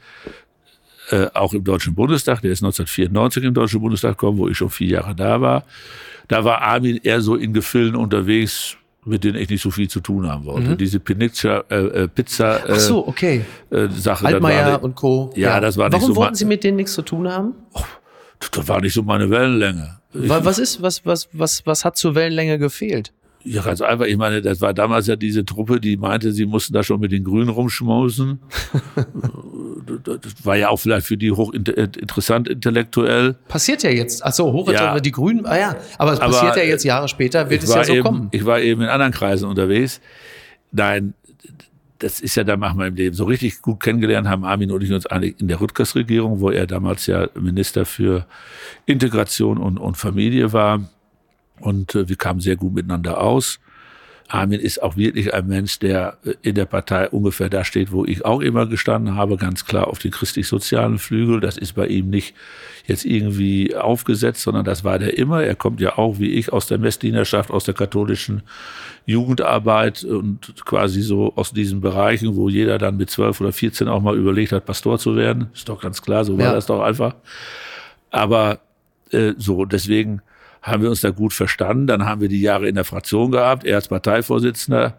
äh, auch im Deutschen Bundestag. Der ist 1994 im Deutschen Bundestag gekommen, wo ich schon vier Jahre da war. Da war Armin eher so in Gefilden unterwegs, mit denen ich nicht so viel zu tun haben wollte. Mhm. Diese Pizza, äh, äh, Pizza äh, Ach so, okay. äh, Sache. Altmaier war, und Co. Ja, ja, das war Warum nicht so. Warum wollten Sie mit denen nichts zu tun haben? Oh, das war nicht so meine Wellenlänge. was ist, was, was, was, was hat zur Wellenlänge gefehlt? Ja, ganz einfach. Ich meine, das war damals ja diese Truppe, die meinte, sie mussten da schon mit den Grünen rumschmausen. das war ja auch vielleicht für die hochinteressant intellektuell. Passiert ja jetzt. Ach so, hochinteressant. Ja. Die Grünen, ah ja. Aber es passiert aber ja jetzt Jahre später, wird es ja so eben, kommen. Ich war eben in anderen Kreisen unterwegs. Nein, das ist ja dann nach meinem Leben. So richtig gut kennengelernt haben Armin und ich uns eigentlich in der Rüttgers-Regierung, wo er damals ja Minister für Integration und, und Familie war und äh, wir kamen sehr gut miteinander aus. Armin ist auch wirklich ein Mensch, der äh, in der Partei ungefähr da steht, wo ich auch immer gestanden habe, ganz klar auf den christlich-sozialen Flügel. Das ist bei ihm nicht jetzt irgendwie aufgesetzt, sondern das war der immer. Er kommt ja auch, wie ich, aus der Messdienerschaft, aus der katholischen Jugendarbeit und quasi so aus diesen Bereichen, wo jeder dann mit zwölf oder vierzehn auch mal überlegt hat, Pastor zu werden. Ist doch ganz klar, so war ja. das doch einfach. Aber äh, so, deswegen haben wir uns da gut verstanden. Dann haben wir die Jahre in der Fraktion gehabt, er als Parteivorsitzender.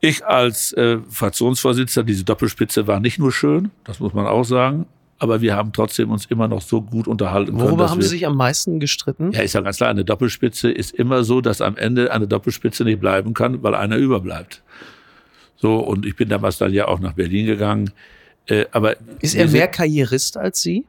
Ich als äh, Fraktionsvorsitzender, diese Doppelspitze war nicht nur schön, das muss man auch sagen, aber wir haben trotzdem uns immer noch so gut unterhalten Worüber können. Worüber haben Sie sich am meisten gestritten? Ja, ist ja ganz klar, eine Doppelspitze ist immer so, dass am Ende eine Doppelspitze nicht bleiben kann, weil einer überbleibt. So, und ich bin damals dann ja auch nach Berlin gegangen. Äh, aber ist er mehr Karrierist als Sie?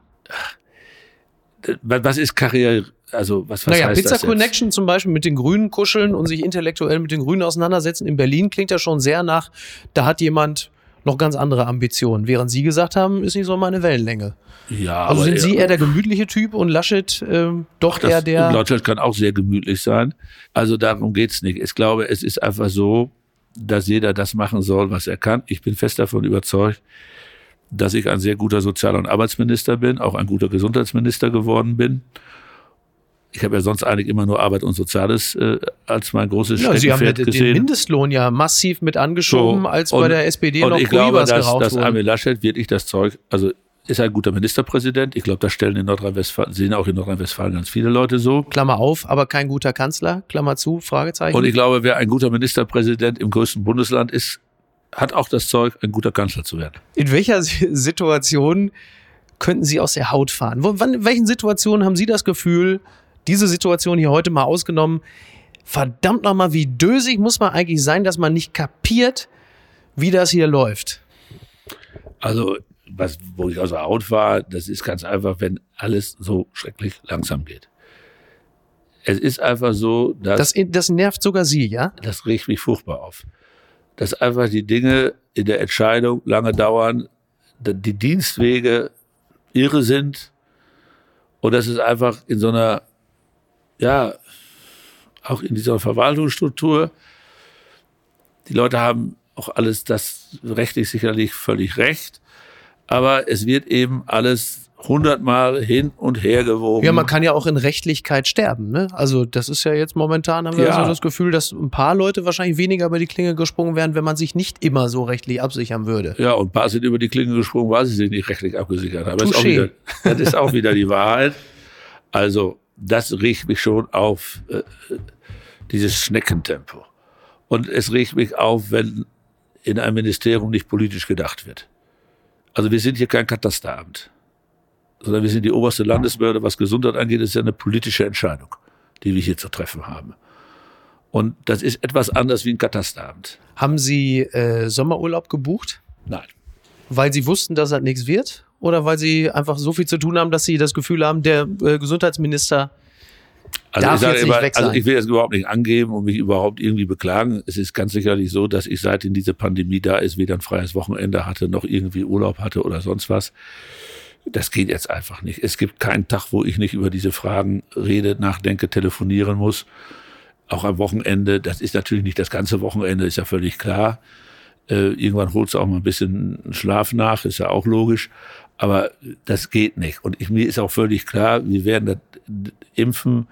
Was ist Karriere? Also was, was naja, heißt Pizza das Connection zum Beispiel mit den Grünen kuscheln und sich intellektuell mit den Grünen auseinandersetzen in Berlin klingt ja schon sehr nach, da hat jemand noch ganz andere Ambitionen. Während Sie gesagt haben, ist nicht so meine Wellenlänge. Ja, also sind Sie eher der gemütliche Typ und Laschet äh, doch eher der. Laschet kann auch sehr gemütlich sein. Also darum geht's nicht. Ich glaube, es ist einfach so, dass jeder das machen soll, was er kann. Ich bin fest davon überzeugt, dass ich ein sehr guter Sozial- und Arbeitsminister bin, auch ein guter Gesundheitsminister geworden bin ich habe ja sonst eigentlich immer nur Arbeit und Soziales äh, als mein großes ja, Sie haben den, den Mindestlohn ja massiv mit angeschoben, so, als und, bei der SPD und noch ich glaube, dass, dass Armin Laschet wirklich das Zeug, also ist ein guter Ministerpräsident. Ich glaube, das stellen in Nordrhein-Westfalen, sehen auch in Nordrhein-Westfalen ganz viele Leute so. Klammer auf, aber kein guter Kanzler, Klammer zu, Fragezeichen. Und ich glaube, wer ein guter Ministerpräsident im größten Bundesland ist, hat auch das Zeug, ein guter Kanzler zu werden. In welcher Situation könnten Sie aus der Haut fahren? In welchen Situationen haben Sie das Gefühl, diese Situation hier heute mal ausgenommen, verdammt nochmal, wie dösig muss man eigentlich sein, dass man nicht kapiert, wie das hier läuft? Also, was, wo ich aus der Haut war, das ist ganz einfach, wenn alles so schrecklich langsam geht. Es ist einfach so, dass. Das, das nervt sogar Sie, ja? Das riecht mich furchtbar auf. Dass einfach die Dinge in der Entscheidung lange dauern, die Dienstwege irre sind und dass es einfach in so einer, ja, auch in dieser Verwaltungsstruktur, die Leute haben auch alles das rechtlich sicherlich völlig recht, aber es wird eben alles hundertmal hin und her gewogen. Ja, man kann ja auch in Rechtlichkeit sterben. Ne? Also das ist ja jetzt momentan, haben wir ja. so das Gefühl, dass ein paar Leute wahrscheinlich weniger über die Klinge gesprungen wären, wenn man sich nicht immer so rechtlich absichern würde. Ja, und ein paar sind über die Klinge gesprungen, weil sie sich nicht rechtlich abgesichert haben. Das ist, wieder, das ist, auch wieder, die Wahrheit. Also das riecht mich schon auf äh, dieses Schneckentempo. Und es riecht mich auf, wenn in einem Ministerium nicht politisch gedacht wird. Also wir sind hier kein Katasteramt sondern wir sind die oberste Landesbehörde, was Gesundheit angeht, ist ja eine politische Entscheidung, die wir hier zu treffen haben. Und das ist etwas anders wie ein Katasteramt. Haben Sie äh, Sommerurlaub gebucht? Nein. Weil Sie wussten, dass das nichts wird? Oder weil Sie einfach so viel zu tun haben, dass Sie das Gefühl haben, der äh, Gesundheitsminister also darf jetzt immer, Also ich will das überhaupt nicht angeben und mich überhaupt irgendwie beklagen. Es ist ganz sicherlich so, dass ich seitdem diese Pandemie da ist, weder ein freies Wochenende hatte, noch irgendwie Urlaub hatte oder sonst was. Das geht jetzt einfach nicht. Es gibt keinen Tag, wo ich nicht über diese Fragen rede, nachdenke, telefonieren muss. Auch am Wochenende. Das ist natürlich nicht das ganze Wochenende, ist ja völlig klar. Äh, irgendwann holst du auch mal ein bisschen Schlaf nach, ist ja auch logisch. Aber das geht nicht. Und ich, mir ist auch völlig klar, wir werden das impfen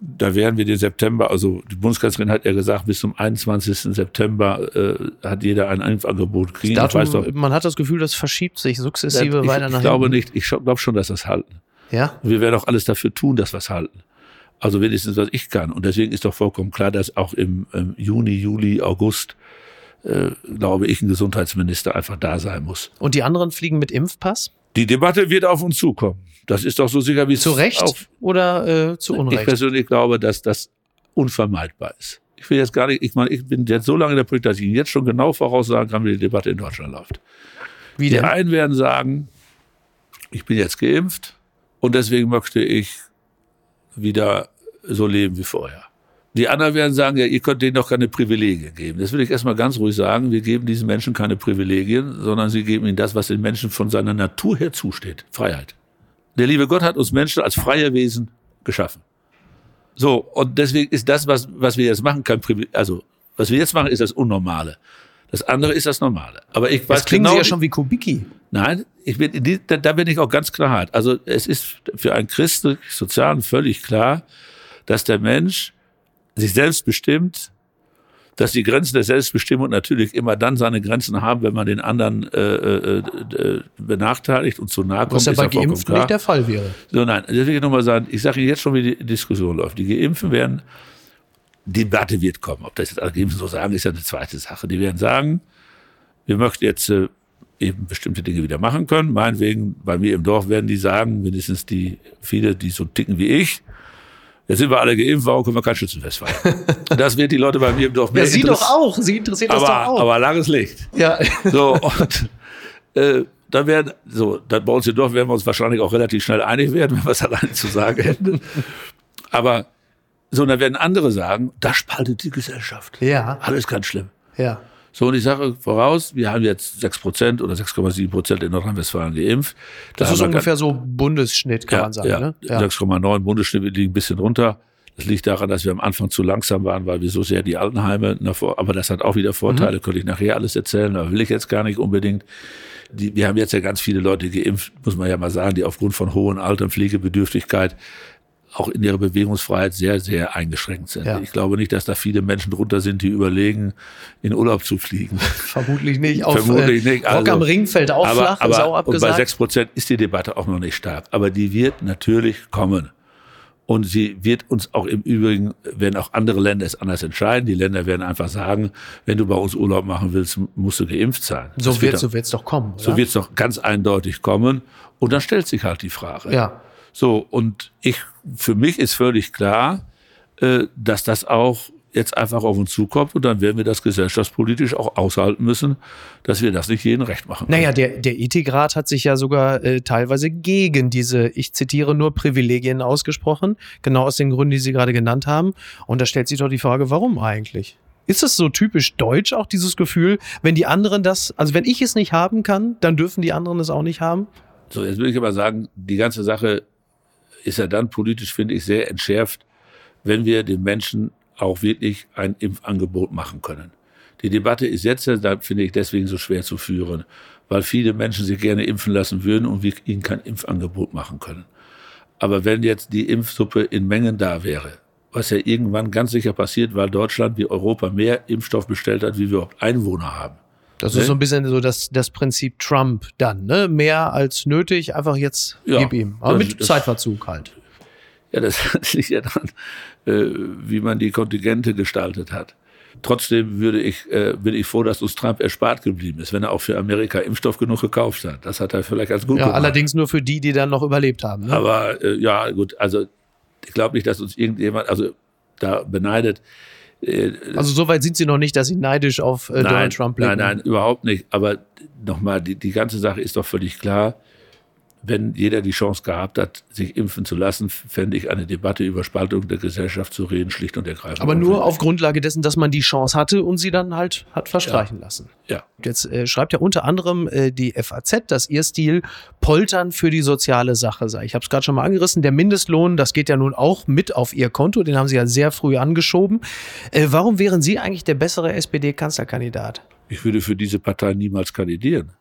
da werden wir den September, also die Bundeskanzlerin hat ja gesagt, bis zum 21. September äh, hat jeder ein Impfangebot kriegen. Datum, doch, man hat das Gefühl, das verschiebt sich sukzessive ich, weiter nach Ich glaube nicht, ich glaube schon, dass wir es halten. Ja? Wir werden auch alles dafür tun, dass wir es halten. Also wenigstens, was ich kann. Und deswegen ist doch vollkommen klar, dass auch im, im Juni, Juli, August, äh, glaube ich, ein Gesundheitsminister einfach da sein muss. Und die anderen fliegen mit Impfpass? Die Debatte wird auf uns zukommen. Das ist doch so sicher wie Zu Recht auf, oder äh, zu Unrecht? Ich persönlich glaube, dass das unvermeidbar ist. Ich will jetzt gar nicht, ich meine, ich bin jetzt so lange in der Politik, dass ich Ihnen jetzt schon genau voraussagen kann, wie die Debatte in Deutschland läuft. Wie denn? Die einen werden sagen, ich bin jetzt geimpft und deswegen möchte ich wieder so leben wie vorher. Die anderen werden sagen, ja, ihr könnt denen doch keine Privilegien geben. Das will ich erstmal ganz ruhig sagen. Wir geben diesen Menschen keine Privilegien, sondern sie geben ihnen das, was den Menschen von seiner Natur her zusteht. Freiheit. Der liebe Gott hat uns Menschen als freie Wesen geschaffen. So, und deswegen ist das, was, was wir jetzt machen, kein Privileg. Also, was wir jetzt machen, ist das Unnormale. Das andere ist das Normale. Aber ich weiß das klingen genau, Sie ja schon wie Kubicki. Nein, ich bin, da bin ich auch ganz klar hart. Also, es ist für einen christlich Sozialen völlig klar, dass der Mensch sich selbst bestimmt, dass die Grenzen der Selbstbestimmung natürlich immer dann seine Grenzen haben, wenn man den anderen äh, äh, äh benachteiligt und zu nahe kommt. Was ja bei Geimpften nicht der Fall wäre. So, nein, das will ich nochmal sagen, ich sage Ihnen jetzt schon, wie die Diskussion läuft. Die Geimpften werden, die Debatte wird kommen. Ob das jetzt alle Geimpften so sagen, ist ja eine zweite Sache. Die werden sagen, wir möchten jetzt äh, eben bestimmte Dinge wieder machen können. Meinetwegen, bei mir im Dorf werden die sagen, mindestens die viele, die so ticken wie ich, Jetzt sind wir alle geimpft, warum können wir kein Schützenfest feiern? das wird die Leute bei mir im Dorf mehr Ja, Sie doch auch. Sie interessiert das aber, doch auch. Aber langes Licht. Ja. So, und äh, dann werden, so, dann bei uns im Dorf werden wir uns wahrscheinlich auch relativ schnell einig werden, wenn wir es alleine zu sagen hätten. Aber so, dann werden andere sagen, das spaltet die Gesellschaft. Ja. Alles ganz schlimm. Ja. So, und ich sage voraus, wir haben jetzt 6 Prozent oder 6,7 Prozent in Nordrhein-Westfalen geimpft. Da das ist ungefähr so Bundesschnitt, kann ja, man sagen. Ja, ne? ja. 6,9 Bundesschnitt, wir liegen ein bisschen runter. Das liegt daran, dass wir am Anfang zu langsam waren, weil wir so sehr die Altenheime, aber das hat auch wieder Vorteile, mhm. könnte ich nachher alles erzählen, aber will ich jetzt gar nicht unbedingt. Die, wir haben jetzt ja ganz viele Leute geimpft, muss man ja mal sagen, die aufgrund von hohem Alter und Pflegebedürftigkeit auch in ihrer Bewegungsfreiheit sehr, sehr eingeschränkt sind. Ja. Ich glaube nicht, dass da viele Menschen drunter sind, die überlegen, in Urlaub zu fliegen. Vermutlich nicht. Auf, Vermutlich nicht. Also, Rock am Ring fällt auch aber, flach, aber, ist auch abgesagt. Und bei sechs Prozent ist die Debatte auch noch nicht stark. Aber die wird natürlich kommen. Und sie wird uns auch im Übrigen, werden auch andere Länder es anders entscheiden. Die Länder werden einfach sagen, wenn du bei uns Urlaub machen willst, musst du geimpft sein. So wird es so wird's doch kommen. Oder? So wird es doch ganz eindeutig kommen. Und dann stellt sich halt die Frage. Ja. So, und ich, für mich ist völlig klar, äh, dass das auch jetzt einfach auf uns zukommt und dann werden wir das gesellschaftspolitisch auch aushalten müssen, dass wir das nicht jedem recht machen. Können. Naja, der, der Ethikrat hat sich ja sogar äh, teilweise gegen diese, ich zitiere nur, Privilegien ausgesprochen, genau aus den Gründen, die Sie gerade genannt haben. Und da stellt sich doch die Frage, warum eigentlich? Ist das so typisch deutsch auch dieses Gefühl, wenn die anderen das, also wenn ich es nicht haben kann, dann dürfen die anderen es auch nicht haben? So, jetzt will ich aber sagen, die ganze Sache ist ja dann politisch, finde ich, sehr entschärft, wenn wir den Menschen auch wirklich ein Impfangebot machen können. Die Debatte ist jetzt, finde ich, deswegen so schwer zu führen, weil viele Menschen sich gerne impfen lassen würden und wir ihnen kein Impfangebot machen können. Aber wenn jetzt die Impfsuppe in Mengen da wäre, was ja irgendwann ganz sicher passiert, weil Deutschland wie Europa mehr Impfstoff bestellt hat, wie wir überhaupt Einwohner haben. Das ne? ist so ein bisschen so das, das Prinzip Trump dann, ne? Mehr als nötig, einfach jetzt ja, gib ihm. Aber das, mit das, Zeitverzug halt. Ja, das liegt ja daran, äh, wie man die Kontingente gestaltet hat. Trotzdem würde ich, äh, bin ich froh, dass uns Trump erspart geblieben ist, wenn er auch für Amerika Impfstoff genug gekauft hat. Das hat er vielleicht als gut ja, gemacht. Allerdings nur für die, die dann noch überlebt haben. Ne? Aber äh, ja, gut, also ich glaube nicht, dass uns irgendjemand also da beneidet. Äh, also soweit sind Sie noch nicht, dass Sie neidisch auf äh, nein, Donald Trump blicken. Nein, nein, überhaupt nicht. Aber nochmal, die, die ganze Sache ist doch völlig klar wenn jeder die Chance gehabt hat, sich impfen zu lassen, fände ich eine Debatte über Spaltung der Gesellschaft zu reden, schlicht und ergreifend. Aber nur auf Grundlage dessen, dass man die Chance hatte und sie dann halt hat verstreichen ja. lassen. Ja. Jetzt äh, schreibt ja unter anderem äh, die FAZ, dass ihr Stil Poltern für die soziale Sache sei. Ich habe es gerade schon mal angerissen. Der Mindestlohn, das geht ja nun auch mit auf ihr Konto. Den haben sie ja sehr früh angeschoben. Äh, warum wären Sie eigentlich der bessere SPD-Kanzlerkandidat? Ich würde für diese Partei niemals kandidieren.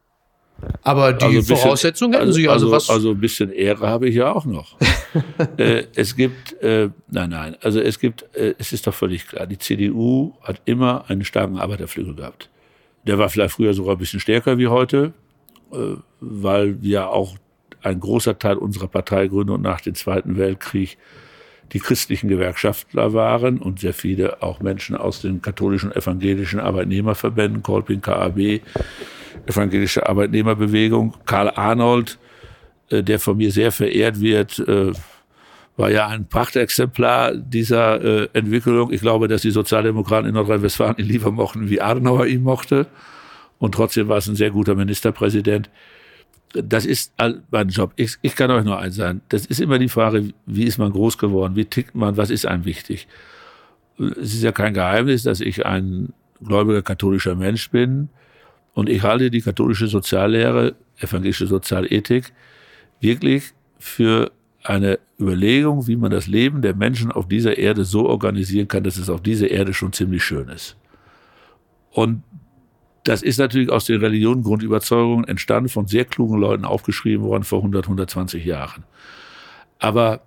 Aber die also Voraussetzungen hätten Sie also, was. Also ein bisschen Ehre habe ich ja auch noch. äh, es gibt, äh, nein, nein, also es gibt, äh, es ist doch völlig klar, die CDU hat immer einen starken Arbeiterflügel gehabt. Der war vielleicht früher sogar ein bisschen stärker wie heute, äh, weil wir auch ein großer Teil unserer Parteigründung nach dem Zweiten Weltkrieg die christlichen Gewerkschaftler waren und sehr viele auch Menschen aus den katholischen evangelischen Arbeitnehmerverbänden, Kolping, KAB, evangelische Arbeitnehmerbewegung. Karl Arnold, äh, der von mir sehr verehrt wird, äh, war ja ein Prachtexemplar dieser äh, Entwicklung. Ich glaube, dass die Sozialdemokraten in Nordrhein-Westfalen ihn lieber mochten, wie Adenauer ihn mochte. Und trotzdem war es ein sehr guter Ministerpräsident. Das ist mein Job. Ich, ich kann euch nur eins sagen. Das ist immer die Frage, wie ist man groß geworden? Wie tickt man? Was ist einem wichtig? Es ist ja kein Geheimnis, dass ich ein gläubiger katholischer Mensch bin. Und ich halte die katholische Soziallehre, evangelische Sozialethik, wirklich für eine Überlegung, wie man das Leben der Menschen auf dieser Erde so organisieren kann, dass es auf dieser Erde schon ziemlich schön ist. Und das ist natürlich aus den Religionen, Grundüberzeugungen entstanden, von sehr klugen Leuten aufgeschrieben worden vor 100, 120 Jahren. Aber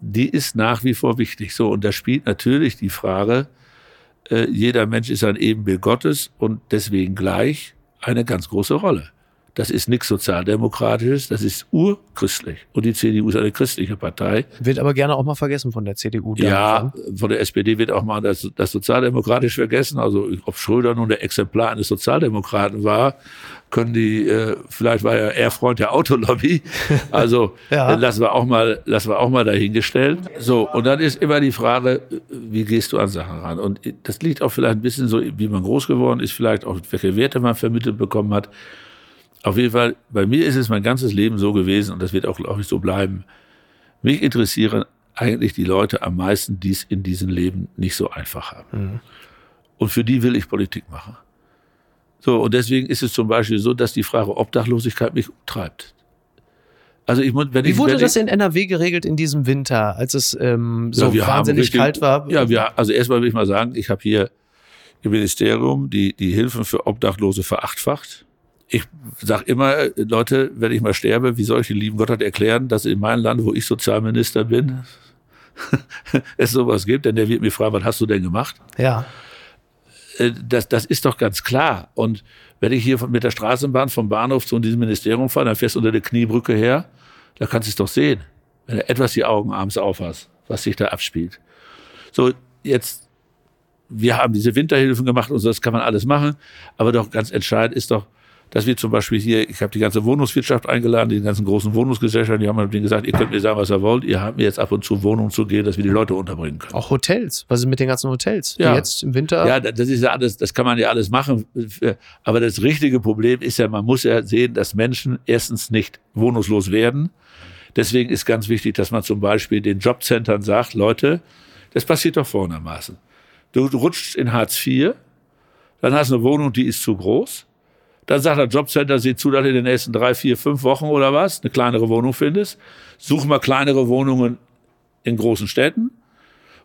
die ist nach wie vor wichtig. So, und da spielt natürlich die Frage, äh, jeder Mensch ist ein Ebenbild Gottes und deswegen gleich eine ganz große Rolle. Das ist nichts Sozialdemokratisches, das ist urchristlich. Und die CDU ist eine christliche Partei. Wird aber gerne auch mal vergessen von der CDU. Ja, von der SPD wird auch mal das, das Sozialdemokratisch vergessen. Also ob Schröder nun der Exemplar eines Sozialdemokraten war, können die, äh, vielleicht war er eher Freund der Autolobby. Also ja. lassen wir auch mal, lassen wir auch mal dahingestellt. So, und dann ist immer die Frage, wie gehst du an Sachen ran? Und das liegt auch vielleicht ein bisschen so, wie man groß geworden ist, vielleicht auch welche Werte man vermittelt bekommen hat. Auf jeden Fall, bei mir ist es mein ganzes Leben so gewesen und das wird auch, glaube ich, so bleiben. Mich interessieren eigentlich die Leute am meisten, die es in diesem Leben nicht so einfach haben. Mhm. Und für die will ich Politik machen. So, und deswegen ist es zum Beispiel so, dass die Frage Obdachlosigkeit mich umtreibt. Also ich, wenn Wie ich, wurde das in NRW geregelt in diesem Winter, als es ähm, so ja, wahnsinnig richtig, kalt war? Ja, wir, also erstmal will ich mal sagen, ich habe hier im Ministerium die, die Hilfen für Obdachlose verachtfacht ich sage immer, Leute, wenn ich mal sterbe, wie soll ich den lieben Gott erklären, dass in meinem Land, wo ich Sozialminister bin, es sowas gibt, denn der wird mir fragen, was hast du denn gemacht? Ja. Äh, das, das ist doch ganz klar. Und wenn ich hier mit der Straßenbahn vom Bahnhof zu diesem Ministerium fahre, dann fährst du unter der Kniebrücke her, da kannst du es doch sehen, wenn du etwas die Augen abends aufhast, was sich da abspielt. So, jetzt, wir haben diese Winterhilfen gemacht und so, das kann man alles machen, aber doch ganz entscheidend ist doch, dass wir zum Beispiel hier, ich habe die ganze Wohnungswirtschaft eingeladen, die ganzen großen Wohnungsgesellschaften, die haben denen gesagt, ihr könnt mir sagen, was ihr wollt, ihr habt mir jetzt ab und zu Wohnungen zu gehen, dass wir die Leute unterbringen können. Auch Hotels. Was ist mit den ganzen Hotels? Ja. Jetzt im Winter. Ja, das ist ja alles, das kann man ja alles machen. Aber das richtige Problem ist ja, man muss ja sehen, dass Menschen erstens nicht wohnungslos werden. Deswegen ist ganz wichtig, dass man zum Beispiel den Jobcentern sagt, Leute, das passiert doch folgendermaßen. Du, du rutschst in Hartz IV, dann hast du eine Wohnung, die ist zu groß. Dann sagt der Jobcenter, sieh zu, dass du in den nächsten drei, vier, fünf Wochen oder was eine kleinere Wohnung findest. Such mal kleinere Wohnungen in großen Städten.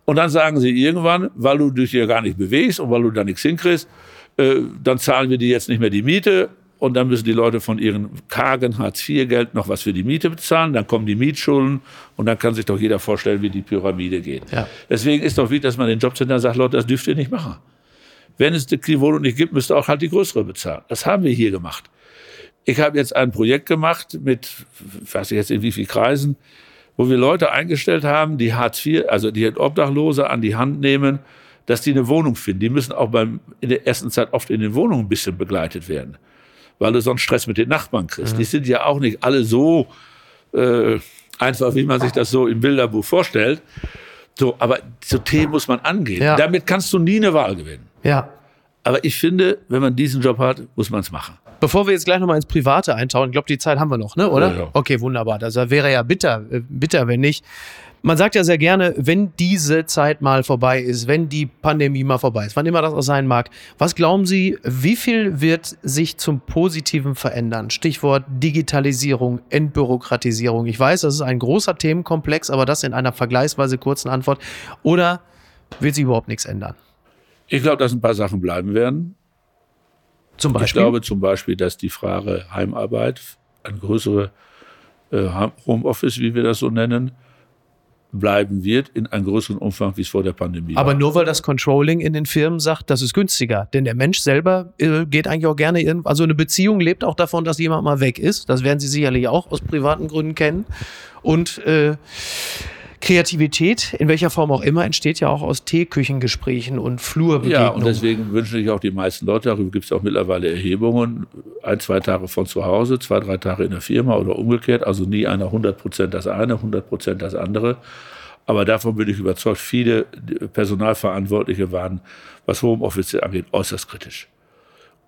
Und dann sagen sie irgendwann, weil du dich hier gar nicht bewegst und weil du da nichts hinkriegst, äh, dann zahlen wir dir jetzt nicht mehr die Miete und dann müssen die Leute von ihrem kargen Hartz-IV-Geld noch was für die Miete bezahlen, dann kommen die Mietschulden und dann kann sich doch jeder vorstellen, wie die Pyramide geht. Ja. Deswegen ist doch wichtig, dass man den Jobcenter sagt, Leute, das dürft ihr nicht machen. Wenn es die Wohnung nicht gibt, müsst ihr auch halt die größere bezahlen. Das haben wir hier gemacht. Ich habe jetzt ein Projekt gemacht mit, ich weiß nicht jetzt in wie vielen Kreisen, wo wir Leute eingestellt haben, die Hartz IV, also die Obdachlose an die Hand nehmen, dass die eine Wohnung finden. Die müssen auch beim, in der ersten Zeit oft in den Wohnungen ein bisschen begleitet werden, weil du sonst Stress mit den Nachbarn kriegst. Die sind ja auch nicht alle so äh, einfach, wie man sich das so im Bilderbuch vorstellt. So, aber so Themen muss man angehen. Ja. Damit kannst du nie eine Wahl gewinnen. Ja. Aber ich finde, wenn man diesen Job hat, muss man es machen. Bevor wir jetzt gleich nochmal ins Private eintauchen, ich glaube, die Zeit haben wir noch, ne? oder? Ja, ja. Okay, wunderbar. Das wäre ja bitter, äh, bitter, wenn nicht. Man sagt ja sehr gerne, wenn diese Zeit mal vorbei ist, wenn die Pandemie mal vorbei ist, wann immer das auch sein mag, was glauben Sie, wie viel wird sich zum Positiven verändern? Stichwort Digitalisierung, Entbürokratisierung. Ich weiß, das ist ein großer Themenkomplex, aber das in einer vergleichsweise kurzen Antwort. Oder wird sich überhaupt nichts ändern? Ich glaube, dass ein paar Sachen bleiben werden. Zum Ich Beispiel. glaube zum Beispiel, dass die Frage Heimarbeit, ein größere äh, Homeoffice, wie wir das so nennen, bleiben wird in einem größeren Umfang, wie es vor der Pandemie Aber war. nur weil das Controlling in den Firmen sagt, das ist günstiger. Denn der Mensch selber äh, geht eigentlich auch gerne irgendwo. Also eine Beziehung lebt auch davon, dass jemand mal weg ist. Das werden Sie sicherlich auch aus privaten Gründen kennen. Und äh, Kreativität, in welcher Form auch immer, entsteht ja auch aus Teeküchengesprächen und Flurbegegnungen. Ja, und deswegen wünschen sich auch die meisten Leute, darüber gibt es auch mittlerweile Erhebungen, ein, zwei Tage von zu Hause, zwei, drei Tage in der Firma oder umgekehrt, also nie einer 100 Prozent das eine, 100 Prozent das andere. Aber davon bin ich überzeugt, viele Personalverantwortliche waren, was Homeoffice angeht, äußerst kritisch.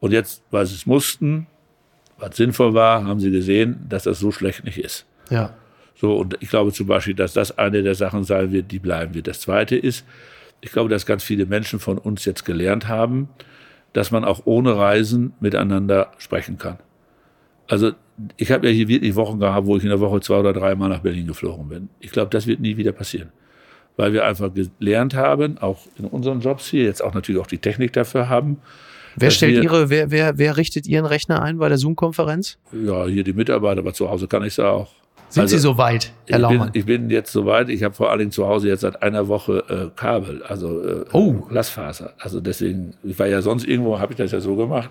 Und jetzt, weil sie es mussten, was sinnvoll war, haben sie gesehen, dass das so schlecht nicht ist. ja. So, und ich glaube zum Beispiel, dass das eine der Sachen sein wird, die bleiben wird. Das zweite ist, ich glaube, dass ganz viele Menschen von uns jetzt gelernt haben, dass man auch ohne Reisen miteinander sprechen kann. Also ich habe ja hier wirklich Wochen gehabt, wo ich in der Woche zwei oder dreimal nach Berlin geflogen bin. Ich glaube, das wird nie wieder passieren. Weil wir einfach gelernt haben, auch in unseren Jobs hier, jetzt auch natürlich auch die Technik dafür haben. Wer stellt wir- Ihre, wer, wer, wer richtet Ihren Rechner ein bei der Zoom-Konferenz? Ja, hier die Mitarbeiter, aber zu Hause kann ich es auch. Sind Also, Sie so weit, Herr Ich Laumann? bin, ich bin jetzt soweit, ich habe vor allen Dingen zu Hause jetzt seit einer Woche äh, Kabel, also äh, Oh. Glasfaser. Also deswegen, ich war ja sonst irgendwo, habe ich das ja so gemacht.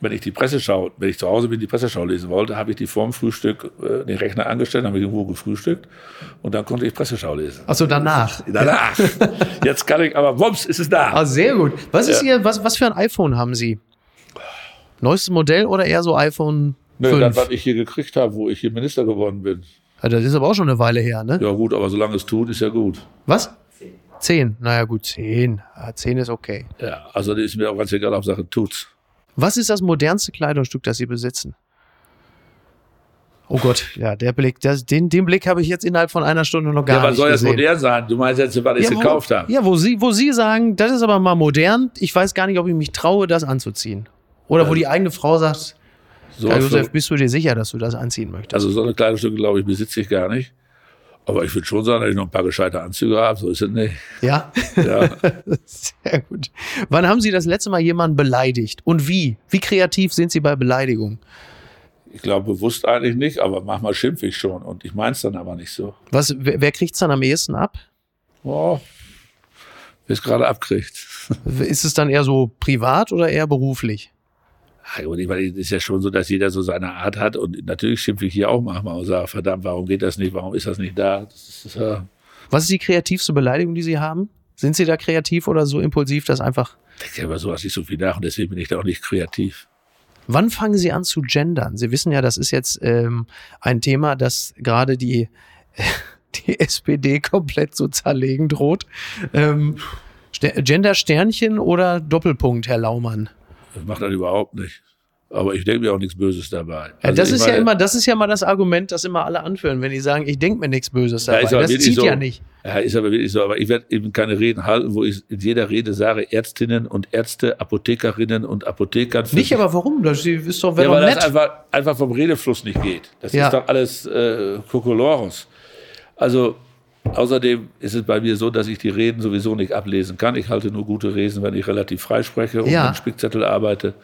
Wenn ich die Presseschau, wenn ich zu Hause bin, die Presseschau lesen wollte, habe ich die vorm Frühstück äh, den Rechner angestellt, habe ich irgendwo gefrühstückt und dann konnte ich Presseschau lesen. Achso, danach. Danach. jetzt kann ich, aber wumps, ist es da. Ah, sehr gut. Was ist Ihr, was, was für ein iPhone haben Sie? Neuestes Modell oder eher so iPhone Nö, 5? das, was ich hier gekriegt habe, wo ich hier Minister geworden bin. Ja, das ist aber auch schon eine Weile her, ne? Ja gut, aber solange es tut, ist ja gut. Was? Zehn. Naja, gut, zehn. Ja, zehn ist okay. Ja, also das ist mir auch ganz egal, Hauptsache tut's. Was ist das modernste Kleidungsstück, das Sie besitzen? Oh Gott, ja, der Blick, das, den, den Blick habe ich jetzt innerhalb von einer Stunde noch gar Ja, was nicht soll das modern sein? Du meinst jetzt, was ich ja, wo, gekauft habe? Ja, wo Sie, wo Sie sagen, das ist aber mal modern. Ich weiß gar nicht, ob ich mich traue, das anzuziehen. Oder wo Also, die eigene Frau sagt, So, so, Josef, bist du dir sicher, dass du das anziehen möchtest? also so eine Kleidungsstücke, glaube ich, besitze ich gar nicht. Aber ich würde schon sagen, dass ich noch ein paar gescheite Anzüge habe. So ist es nicht. ja? Ja. Sehr gut. Wann haben Sie das letzte Mal jemanden beleidigt? Und wie? Wie kreativ sind Sie bei Beleidigung? Ich glaube bewusst eigentlich nicht, aber manchmal schimpfe ich schon und ich meine es dann aber nicht so. Was, wer, wer kriegt es dann am ehesten ab? Oh, wer es gerade abkriegt. Ist es dann eher so privat oder eher beruflich? Gut, ich meine, es ist ja schon so, dass jeder so seine Art hat und natürlich schimpfe ich hier auch manchmal und sage, verdammt, warum geht das nicht, warum ist das nicht da? Das ist, äh, Was ist die kreativste Beleidigung, die Sie haben? Sind Sie da kreativ oder so impulsiv, dass einfach. ich denke über sowas nicht so viel nach und deswegen bin ich da auch nicht kreativ. Wann fangen Sie an zu gendern? Sie wissen ja, das ist jetzt ähm, ein Thema, das gerade die, die SPD komplett zu zerlegen droht. Ähm, Ster- Gender-Sternchen oder Doppelpunkt, Herr Laumann? Das macht das überhaupt nicht. Aber ich denke mir auch nichts Böses dabei. Ja, Also das ist ja meine, immer, das ist ja mal das Argument, das immer alle anführen, wenn die sagen, ich denke mir nichts Böses Ja, dabei. aber das zieht so. ja nicht. Ja, ist aber wirklich so. Aber ich werde eben keine Reden halten, wo ich in jeder Rede sage, Ärztinnen und Ärzte, Apothekerinnen und Apothekern. für Nicht, aber warum? Das ist doch, Ja, wäre weil doch das nett. einfach, einfach vom Redefluss nicht geht. Das Ja. ist doch alles äh, Kokolores. Also außerdem ist es bei mir so, dass ich die Reden sowieso nicht ablesen kann. Ich halte nur gute Reden, wenn ich relativ frei spreche und Ja. mit Spickzettel arbeite.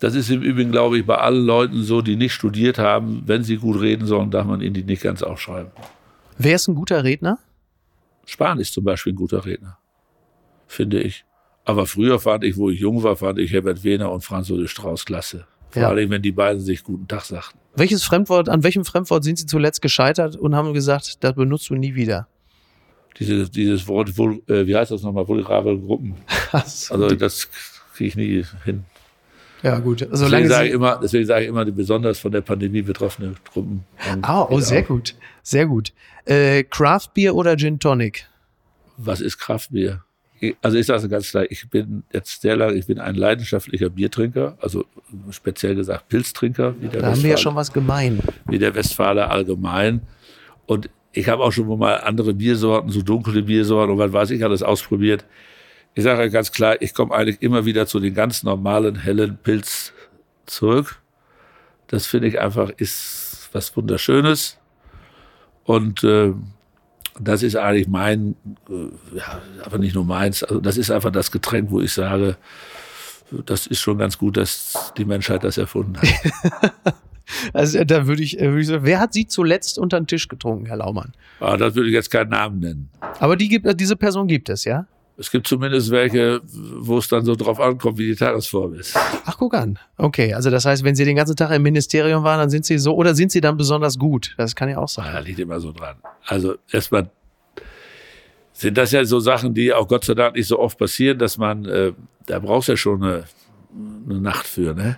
Das ist im Übrigen, glaube ich, bei allen Leuten so, die nicht studiert haben. Wenn sie gut reden sollen, darf man ihnen die nicht ganz aufschreiben. Wer ist ein guter Redner? Spahn ist zum Beispiel ein guter Redner, finde ich. Aber früher fand ich, wo ich jung war, fand ich Herbert Wehner und Franz Josef Strauß klasse. Vor Ja. allem, wenn die beiden sich guten Tag sagten. Welches Fremdwort, an welchem Fremdwort sind Sie zuletzt gescheitert und haben gesagt, das benutzt du nie wieder? Diese, dieses Wort, äh, wie heißt das nochmal, vulnerable Gruppen. Also das kriege ich nie hin. ja, gut. Deswegen Solange sage, ich immer, deswegen sage ich immer, die besonders von der Pandemie betroffene Gruppen. Ah, oh, sehr auch. gut. Sehr gut. Äh, Craft Beer oder Gin Tonic? Was ist Kraftbier? Ich- Also ich sage es ganz klar, ich bin jetzt sehr lange, ich bin ein leidenschaftlicher Biertrinker, also speziell gesagt Pilztrinker, wie der, Da haben wir ja schon was gemein. wie der Westfale allgemein. Und ich habe auch schon mal andere Biersorten, so dunkle Biersorten und was weiß ich alles ausprobiert. Ich sage ganz klar, ich komme eigentlich immer wieder zu den ganz normalen, hellen Pilz zurück. Das finde ich einfach ist was Wunderschönes. Und äh, das ist eigentlich mein, äh, ja, aber nicht nur meins, also das ist einfach das Getränk, wo ich sage, das ist schon ganz gut, dass die Menschheit das erfunden hat. Also da würde ich, äh, würde ich sagen, wer hat Sie zuletzt unter den Tisch getrunken, Herr Laumann? Aber das würde ich jetzt keinen Namen nennen. Aber die gibt, äh, diese Person gibt es, ja? Es gibt zumindest welche, wo es dann so drauf ankommt, wie die Tagesform ist. Ach, guck an. Okay, also das heißt, wenn Sie den ganzen Tag im Ministerium waren, dann sind Sie so, oder sind Sie dann besonders gut? Das kann ja auch Da sein. liegt immer so dran. Also erstmal sind das ja so Sachen, die auch Gott sei Dank nicht so oft passieren, dass man, äh, da brauchst du ja schon eine, eine Nacht für, ne?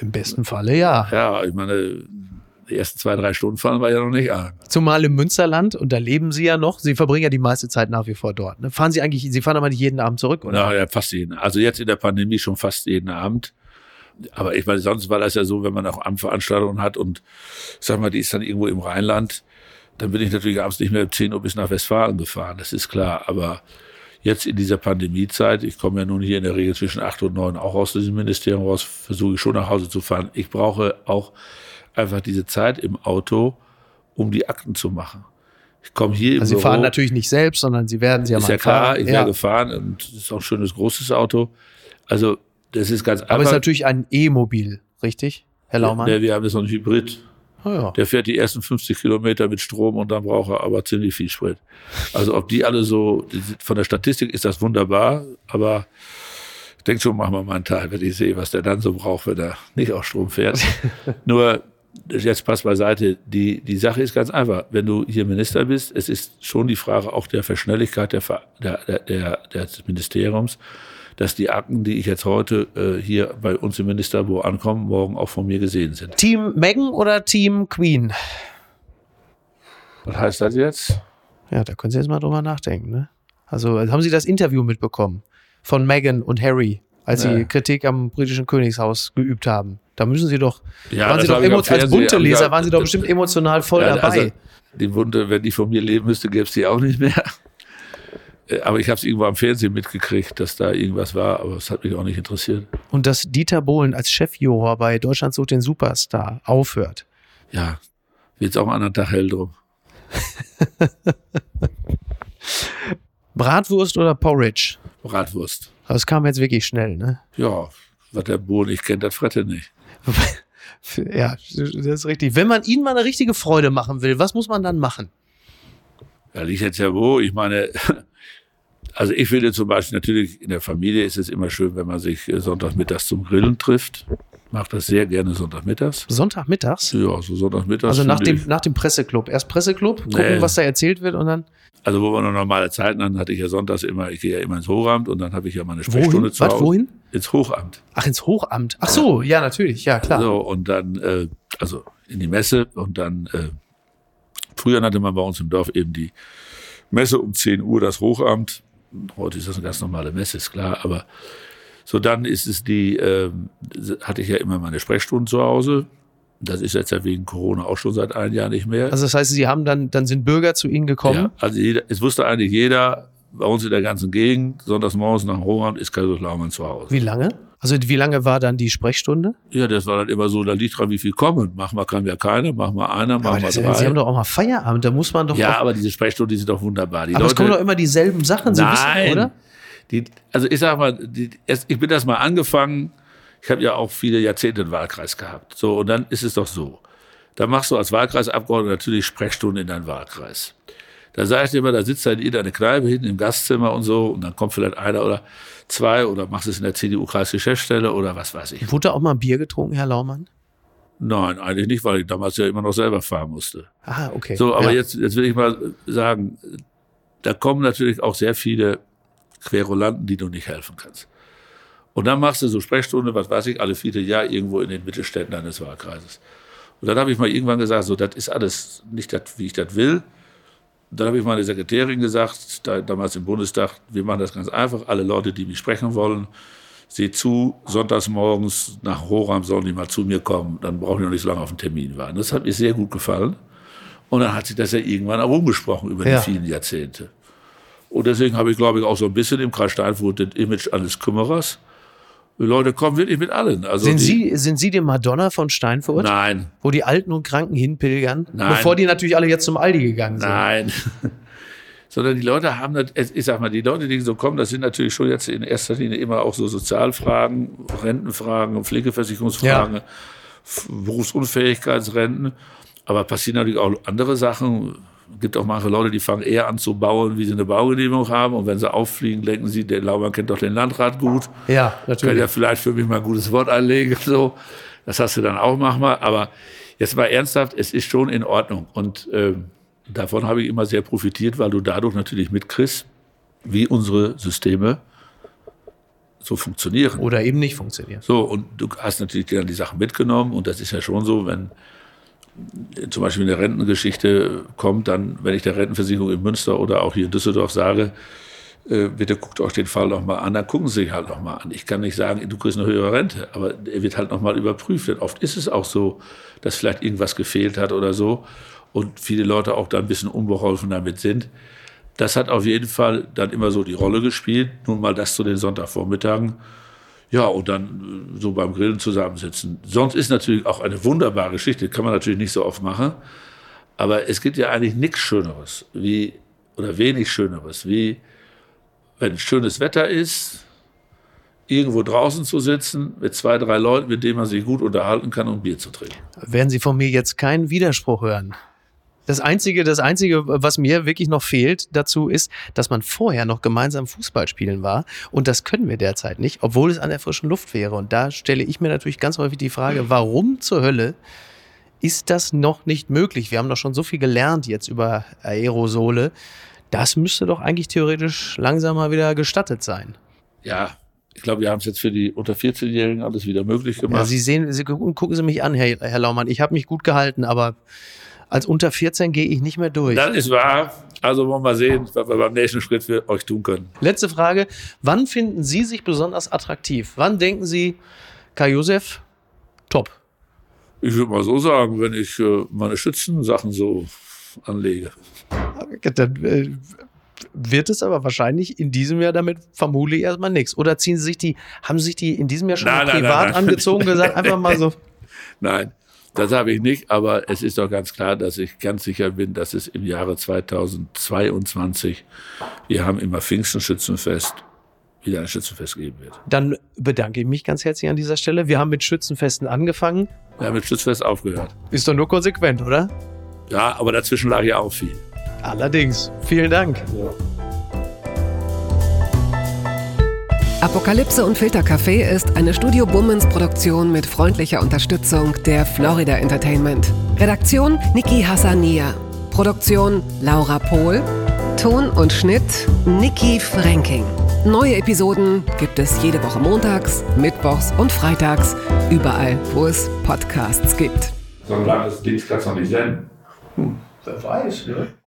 Im besten Falle ja. Ja, ich meine, die ersten zwei, drei Stunden fallen wir ja noch nicht an. Zumal im Münsterland, und da leben Sie ja noch, Sie verbringen ja die meiste Zeit nach wie vor dort. Ne? Fahren Sie eigentlich, Sie fahren aber nicht jeden Abend zurück, oder? Ja, ja, fast jeden. Also jetzt in der Pandemie schon fast jeden Abend. Aber ich meine, sonst war das ja so, wenn man auch Abendveranstaltungen hat und sag mal, die ist dann irgendwo im Rheinland, dann bin ich natürlich abends nicht mehr um 10 Uhr bis nach Westfalen gefahren, das ist klar. Aber jetzt in dieser Pandemiezeit, ich komme ja nun hier in der Regel zwischen 8 und 9 auch aus diesem Ministerium raus, versuche ich schon nach Hause zu fahren. Ich brauche auch einfach diese Zeit im Auto, um die Akten zu machen. Ich komme hier im Also Sie Büro, fahren natürlich nicht selbst, sondern Sie werden Sie haben ist ja klar, ich ja. wäre gefahren und es ist auch ein schönes großes Auto. Also das ist ganz Aber es ist einfach. natürlich ein E-Mobil, richtig, Herr Laumann? Ja, wir haben jetzt so einen Hybrid. oh, ja. Der fährt die ersten 50 Kilometer mit Strom und dann braucht er aber ziemlich viel Sprit. Also ob die alle so, von der Statistik ist das wunderbar, aber ich denke schon, machen wir mal einen Teil, wenn ich sehe, was der dann so braucht, wenn er nicht auf Strom fährt. Nur, jetzt passt beiseite, die, die Sache ist ganz einfach. Wenn du hier Minister bist, es ist schon die Frage auch der Verschnelligkeit der, der, der, des Ministeriums, dass die Akten, die ich jetzt heute äh, hier bei uns im Ministerbüro ankommen, morgen auch von mir gesehen sind. Team Meghan oder Team Queen? Was heißt das jetzt? Ja, da können Sie jetzt mal drüber nachdenken. Ne? Also haben Sie das Interview mitbekommen von Meghan und Harry, als Sie Nee. Kritik am britischen Königshaus geübt haben? Da müssen Sie doch, Ja, waren Sie doch ich am als Fernsehen- bunte ich Leser, waren Sie doch bestimmt emotional voll Ja, dabei. Also, die Wunde, wenn die von mir leben müsste, gäbe es die auch nicht mehr. Äh, Aber ich habe es irgendwo am Fernsehen mitgekriegt, dass da irgendwas war, aber es hat mich auch nicht interessiert. Und dass Dieter Bohlen als Chefjuror bei Deutschland sucht den Superstar aufhört. Ja, wird's auch einen anderen Tag hell drum. Bratwurst oder Porridge? Bratwurst. Das kam jetzt wirklich schnell, ne? Ja, was der Bohlen nicht kennt, das frette nicht. Ja, das ist richtig. Wenn man ihnen mal eine richtige Freude machen will, was muss man dann machen? Ja, liegt jetzt ja wo. Ich meine, also ich finde zum Beispiel natürlich in der Familie ist es immer schön, wenn man sich äh, Sonntagmittags zum Grillen trifft. Macht das sehr gerne Sonntagmittags. Sonntagmittags? Ja, so Sonntagmittags. Also nach dem, ich- nach dem Presseclub. Erst Presseclub, gucken, Nee. was da erzählt wird und dann. Also wo wir noch normale Zeiten hatten, hatte ich ja sonntags immer, ich gehe ja immer ins Hochamt und dann habe ich ja meine? Sprechstunde zu Was, Hause. wohin? Ins Hochamt. Ach, ins Hochamt. Ach so, ja, natürlich, ja, klar. So, und dann, äh, also in die Messe und dann, äh, früher nannte man bei uns im Dorf eben die Messe um 10 Uhr, das Hochamt. Heute ist das eine ganz normale Messe, ist klar, aber so dann ist es die, ähm, hatte ich ja immer meine Sprechstunden zu Hause. Das ist jetzt ja wegen Corona auch schon seit einem Jahr nicht mehr. Also das heißt, Sie haben dann, dann sind Bürger zu Ihnen gekommen. Ja, also jeder, es wusste eigentlich jeder, bei uns in der ganzen Gegend, sonntags morgens nach Hochamt ist Kaiser Laumann zu Hause. Wie lange? Also wie lange war dann die Sprechstunde? Ja, das war dann immer so, da liegt dran, wie viel kommen. Mach mal kann ja keiner, mach mal einer, mach Aber mal das, drei. Sie haben doch auch mal Feierabend, da muss man doch Ja, aber diese Sprechstunden, die sind doch wunderbar. Die aber es Leute, kommen doch immer dieselben Sachen, Sie Nein. wissen, oder? Die, also ich sag mal, die, erst, ich bin das mal angefangen. Ich habe ja auch viele Jahrzehnte einen Wahlkreis gehabt. So, und dann ist es doch so. Da machst du als Wahlkreisabgeordneter natürlich Sprechstunden in deinen Wahlkreis. Da sage ich immer, da sitzt dann jeder in der Kneipe hinten im Gastzimmer und so, und dann kommt vielleicht einer oder zwei oder machst es in der CDU-Kreisgeschäftsstelle oder was weiß ich. Wurde auch mal Bier getrunken, Herr Laumann? Nein, eigentlich nicht, weil ich damals ja immer noch selber fahren musste. Ah, okay. So, aber ja. jetzt, jetzt will ich mal sagen, da kommen natürlich auch sehr viele Querulanten, die du nicht helfen kannst. Und dann machst du so Sprechstunde, was weiß ich, alle vierte Jahr irgendwo in den Mittelständen deines Wahlkreises. Und dann habe ich mal irgendwann gesagt, so, das ist alles nicht das, wie ich das will. Dann habe ich meine Sekretärin gesagt, da, damals im Bundestag, wir machen das ganz einfach. Alle Leute, die mich sprechen wollen, seht zu, sonntags morgens nach Horam sollen die mal zu mir kommen. Dann brauchen die noch nicht so lange auf den Termin warten. Das hat mir sehr gut gefallen. Und dann hat sich das ja irgendwann auch rumgesprochen über Ja. die vielen Jahrzehnte. Und deswegen habe ich, glaube ich, auch so ein bisschen im Kreis Steinfurt das Image eines Kümmerers. Leute kommen wirklich mit allen. Also sind, Sie, sind Sie die Madonna von Steinfurt? Nein, Wo die Alten und Kranken hinpilgern? Nein. Bevor die natürlich alle jetzt zum Aldi gegangen sind. nein. Sondern die Leute haben, das, ich sag mal, die Leute, die so kommen, das sind natürlich schon jetzt in erster Linie immer auch so Sozialfragen, Rentenfragen, Pflegeversicherungsfragen, F- Berufsunfähigkeitsrenten. Aber passieren natürlich auch andere Sachen. Es gibt auch manche Leute, die fangen eher an zu bauen, wie sie eine Baugenehmigung haben. Und wenn sie auffliegen, denken sie, der Laumann kennt doch den Landrat gut. Ja, Kann natürlich. ja vielleicht für mich mal ein gutes Wort einlegen. So. Das hast du dann auch manchmal. Aber jetzt mal ernsthaft, es ist schon in Ordnung. Und ähm, davon habe ich immer sehr profitiert, weil du dadurch natürlich mitkriegst, wie unsere Systeme so funktionieren. Oder eben nicht funktioniert. So, und du hast natürlich dann die Sachen mitgenommen. Und das ist ja schon so, wenn zum Beispiel eine Rentengeschichte kommt, dann, wenn ich der Rentenversicherung in Münster oder auch hier in Düsseldorf sage, äh, bitte guckt euch den Fall noch mal an, dann gucken Sie sich halt noch mal an. Ich kann nicht sagen, du kriegst eine höhere Rente, aber er wird halt noch mal überprüft. Denn oft ist es auch so, dass vielleicht irgendwas gefehlt hat oder so und viele Leute auch da ein bisschen unbeholfen damit sind. Das hat auf jeden Fall dann immer so die Rolle gespielt. Nun mal das zu den Sonntagvormittagen. Ja, und dann äh, so beim Grillen zusammensitzen. Sonst ist natürlich auch eine wunderbare Geschichte, kann man natürlich nicht so oft machen. Aber es gibt ja eigentlich nichts Schöneres, wie, oder wenig Schöneres, wie wenn schönes Wetter ist, irgendwo draußen zu sitzen, mit zwei, drei Leuten, mit denen man sich gut unterhalten kann und Bier zu trinken. Werden Sie von mir jetzt keinen Widerspruch hören. Das einzige, das einzige, was mir wirklich noch fehlt dazu ist, dass man vorher noch gemeinsam Fußball spielen war. Und das können wir derzeit nicht, obwohl es an der frischen Luft wäre. Und da stelle ich mir natürlich ganz häufig die Frage, warum zur Hölle ist das noch nicht möglich? Wir haben doch schon so viel gelernt jetzt über Aerosole. Das müsste doch eigentlich theoretisch langsam mal wieder gestattet sein. Ja, ich glaube, wir haben es jetzt für die unter 14-Jährigen alles wieder möglich Ja, gemacht. Sie sehen, Sie gucken, gucken Sie mich an, Herr, Herr Laumann. Ich habe mich gut gehalten, aber als unter 14 gehe ich nicht mehr durch. das ist wahr. Also wollen wir mal sehen, was wir beim nächsten Schritt für euch tun können. Letzte Frage. Wann finden Sie sich besonders attraktiv? Wann denken Sie, Kai Josef, top? Ich würde mal so sagen, wenn ich äh, meine Schützensachen so anlege. Dann äh, wird es aber wahrscheinlich in diesem Jahr damit vermutlich erstmal nichts. Oder ziehen Sie sich die, haben Sie sich die in diesem Jahr schon Nein, privat nein, nein. angezogen, gesagt, einfach mal so. Nein, das habe ich nicht, aber es ist doch ganz klar, dass ich ganz sicher bin, dass es im Jahre 2022, wir haben immer Pfingstenschützenfest, wieder ein Schützenfest geben wird. Dann bedanke ich mich ganz herzlich an dieser Stelle. Wir haben mit Schützenfesten angefangen. Wir haben mit Schützfest aufgehört. Ist doch nur konsequent, oder? Ja, aber dazwischen lag ja auch viel. Allerdings. Vielen Dank. Apokalypse und Filtercafé ist eine Studio Bummens Produktion mit freundlicher Unterstützung der Florida Entertainment. Redaktion Niki Hassania. Produktion Laura Pohl. Ton und Schnitt Niki Franking. Neue Episoden gibt es jede Woche montags, mittwochs und freitags, überall, wo es Podcasts gibt. So ein langes Ding kannst du noch nicht senden. Wer weiß, ne?